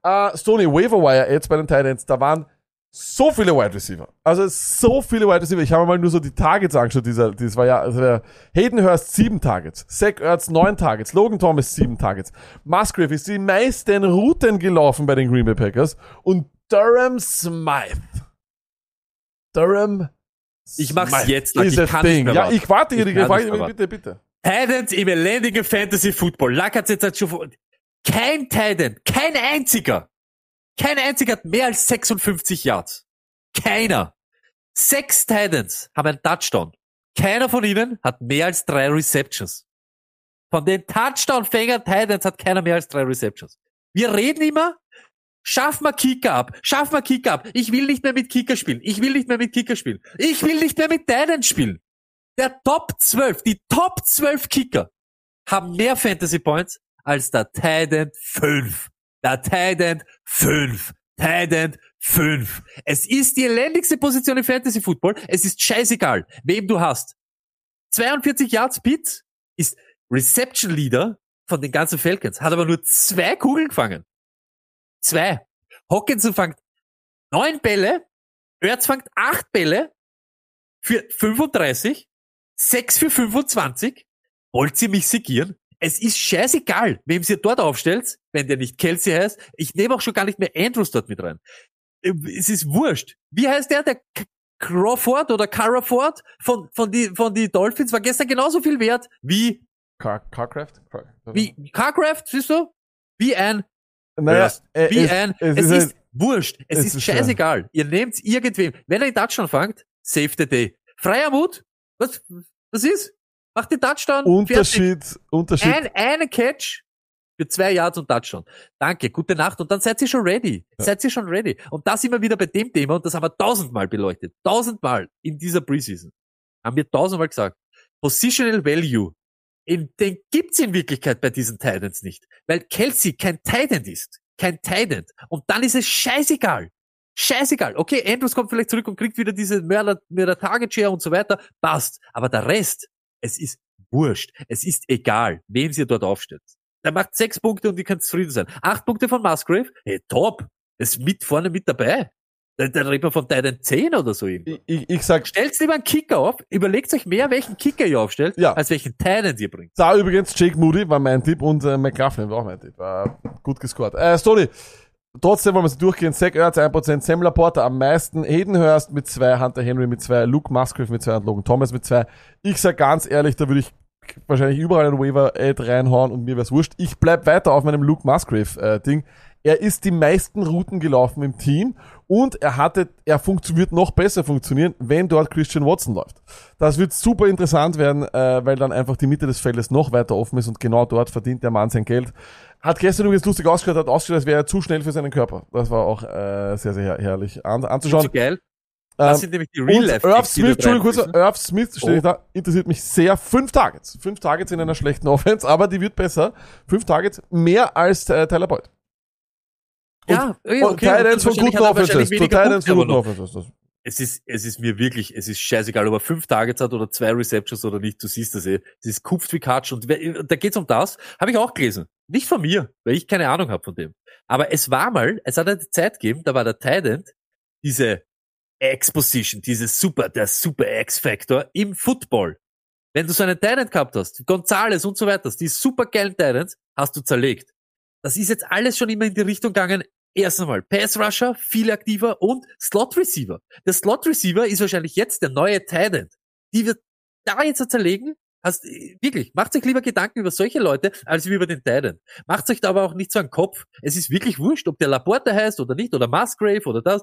Äh, Stoney, Waiver Wire jetzt bei den Titans, da waren so viele Wide Receiver. Also so viele Wide Receiver. Ich habe mal nur so die Targets angeschaut. Dieser, das war ja, also Hayden Hurst sieben Targets, Zach Ertz neun Targets, Logan Thomas sieben Targets. Musgrave ist die meisten Routen gelaufen bei den Green Bay Packers und Durham Smythe. Durham Ich mach's jetzt, Lack. Ich kann nicht Ding. mehr Ja, warten. ich warte hier Ich nicht mehr Bitte, bitte. Titans im elendigen Fantasy Football. Lack hat's jetzt schon vor- Kein Titan, kein einziger. Kein einziger hat mehr als 56 Yards. Keiner. Sechs Titans haben einen Touchdown. Keiner von ihnen hat mehr als drei Receptions. Von den Touchdown-Fängern Titans hat keiner mehr als drei Receptions. Wir reden immer, schaff mal Kicker ab, schaff mal Kicker ab. Ich will nicht mehr mit Kicker spielen. Ich will nicht mehr mit Kicker spielen. Ich will nicht mehr mit Titans spielen. Der Top 12, die Top 12 Kicker haben mehr Fantasy Points als der Titan 5. Der Titan 5. Titan 5. Es ist die elendigste Position im Fantasy Football. Es ist scheißegal, wem du hast. 42 Yards Pitts ist Reception Leader von den ganzen Falcons, hat aber nur zwei Kugeln gefangen. Zwei. Hawkinson fängt neun Bälle, Ertz fängt acht Bälle für 35, sechs für 25. Wollt ihr mich segieren? Es ist scheißegal, wem ihr dort aufstellt, wenn der nicht Kelsey heißt. Ich nehme auch schon gar nicht mehr Andrews dort mit rein. Es ist wurscht. Wie heißt der? Der Crawford oder Caraford von, von die, von die Dolphins war gestern genauso viel wert wie, Car Carcraft? Car wie Carcraft, siehst du? Wie ein Naja, äh, Wie es, ein, es, es, ist, halt- wurscht. Es, es ist, ist, ja- scheißegal. Ihr nehmt irgendwem. Wenn er den Touchdown fangt, save the day. Freier Mut? Was, was ist? Macht den Touchdown. fertig. Unterschied, Unterschied. Ein, eine Catch für zwei Yards und Touchdown. Danke, gute Nacht. Und dann seid ihr schon ready. Seid ihr schon ready. Und das immer wieder bei dem Thema, und das haben wir tausendmal beleuchtet. Tausendmal in dieser Preseason. Haben wir tausendmal gesagt. Positional Value. Den gibt's in Wirklichkeit bei diesen Titans nicht. Weil Kelsey kein Titan ist. Kein Titan. Und dann ist es scheißegal. Scheißegal. Okay, Andrews kommt vielleicht zurück und kriegt wieder diese Mörder, Mörder Target Share und so weiter. Passt. Aber der Rest, es ist wurscht. Es ist egal, wem ihr dort aufstellt. Der macht sechs Punkte und ihr könnt zufrieden sein. Acht Punkte von Musgrave, hey, top. Ist mit vorne mit dabei. Da, da redet man von Titan 10 oder so irgendwo. Ich, ich, ich sag, Stellt lieber einen Kicker auf, überlegt euch mehr, welchen Kicker ihr aufstellt, Ja. als welchen Titan ihr bringt. da übrigens Jake Moody war mein Tipp und äh, McLaughlin war auch mein Tipp. Äh, gut gescored. Äh, Stoney, trotzdem wollen wir sie durchgehen. Zach Ertz 1%, Sam Laporta am meisten, Hayden Hurst mit zwei, Hunter Henry mit zwei, Luke Musgrave mit zwei und Logan Thomas mit zwei. Ich sag ganz ehrlich, da würde ich wahrscheinlich überall einen Waiver-Ad reinhauen und mir wär's wurscht. Ich bleib weiter auf meinem Luke Musgrave-Ding. Er ist die meisten Routen gelaufen im Team und er hatte, er funktioniert noch besser funktionieren, wenn dort Christian Watson läuft. Das wird super interessant werden, äh, weil dann einfach die Mitte des Feldes noch weiter offen ist und genau dort verdient der Mann sein Geld. Hat gestern übrigens lustig ausgeschaut, hat ausgeschaut, als wäre er zu schnell für seinen Körper. Das war auch äh, sehr, sehr her herrlich an, anzuschauen. So geil. Das Ähm, sind nämlich die Real Life. Irv Picks, die Smith, Entschuldigung, kurz, Irv Smith steht Oh. da, interessiert mich sehr. Fünf Targets. Fünf Targets in einer schlechten (laughs) Offense, aber die wird besser. Fünf Targets, mehr als äh, Tyler Boyd. Ja, okay, und Titans von wahrscheinlich guten Offenses. Titans Punkte, von guten. Offenses. Es ist, es ist mir wirklich, es ist scheißegal, ob er fünf Targets hat oder zwei Receptions oder nicht. Du siehst das eh. Es ist kupft wie Katsch. Und da geht's um das. Habe ich auch gelesen. Nicht von mir, weil ich keine Ahnung habe von dem. Aber es war mal, es hat eine Zeit gegeben, da war der Titan diese Exposition, dieses Super, der Super X-Factor im Football. Wenn du so einen Titan gehabt hast, Gonzales und so weiter, die super geilen Titans, hast du zerlegt. Das ist jetzt alles schon immer in die Richtung gegangen. Erst einmal Pass Rusher, viel aktiver und Slot Receiver. Der Slot Receiver ist wahrscheinlich jetzt der neue Titan. Die wird da jetzt zerlegen. Hast, wirklich, macht euch lieber Gedanken über solche Leute, als über den Titan. Macht euch da aber auch nicht so einen Kopf. Es ist wirklich wurscht, ob der Laporte heißt oder nicht, oder Musgrave oder das.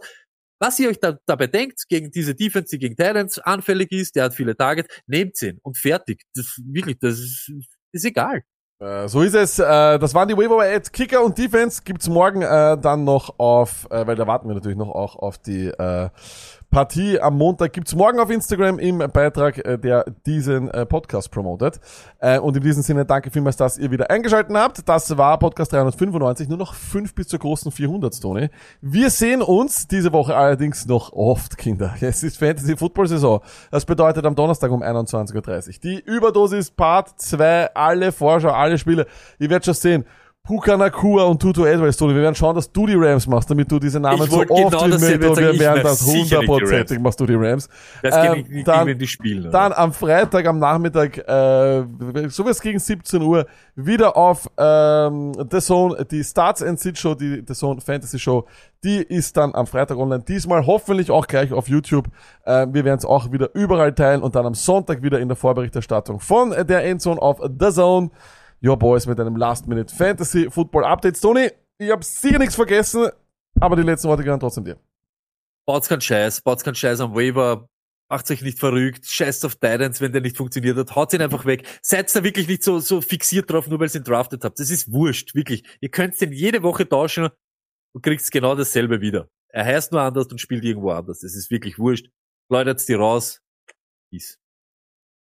Was ihr euch da, dabei denkt, gegen diese Defense, die gegen Titans anfällig ist, der hat viele Targets, nehmt ihn und fertig. Das, wirklich, das ist, ist egal. Äh, so ist es. Äh, das waren die Waiver Ads. Kicker und Defense gibt's morgen äh, dann noch auf, äh, weil da warten wir natürlich noch auch auf die äh, Partie am Montag. Gibt's morgen auf Instagram im Beitrag, äh, der diesen äh, Podcast promotet. Äh, und in diesem Sinne danke vielmals, dass ihr wieder eingeschaltet habt. Das war Podcast 395, nur noch fünf bis zur großen 400 Tone. Wir sehen uns diese Woche allerdings noch oft, Kinder. (laughs) Es ist Fantasy Football Saison. Das bedeutet am Donnerstag um 21.30 Uhr. Die Überdosis Part 2, alle Vorschau, alle Spiele. Ihr werdet schon sehen. Puka Nakua und Tutu Edwards, Tony. Wir werden schauen, dass du die Rams machst, damit du diese Namen so wollte oft genau wie möglich. sagen. Wir werden werd das hundertprozentig machst du die Rams. Das Ähm, geht nicht, dann- die Spiele. Dann am Freitag am Nachmittag, äh, sowas gegen 17 Uhr, wieder auf ähm, The Zone, die Starts and Sit Show, die The Zone Fantasy Show, die ist dann am Freitag online. Diesmal hoffentlich auch gleich auf YouTube. Äh, wir werden es auch wieder überall teilen und dann am Sonntag wieder in der Vorberichterstattung von der Endzone auf The Zone. Your Boys mit einem Last-Minute Fantasy Football Update. Tony, ich habe sicher nichts vergessen, aber die letzten Worte gehören trotzdem dir. Baut's keinen Scheiß, baut's keinen Scheiß am Waiver, macht euch nicht verrückt, scheißt auf Titans, wenn der nicht funktioniert hat, haut ihn einfach weg. Seid da wirklich nicht so, so fixiert drauf, nur weil ihr ihn draftet habt. Das ist wurscht, wirklich. Ihr könnt den jede Woche tauschen und kriegt genau dasselbe wieder. Er heißt nur anders und spielt irgendwo anders. Das ist wirklich wurscht. Läutet die raus. Peace.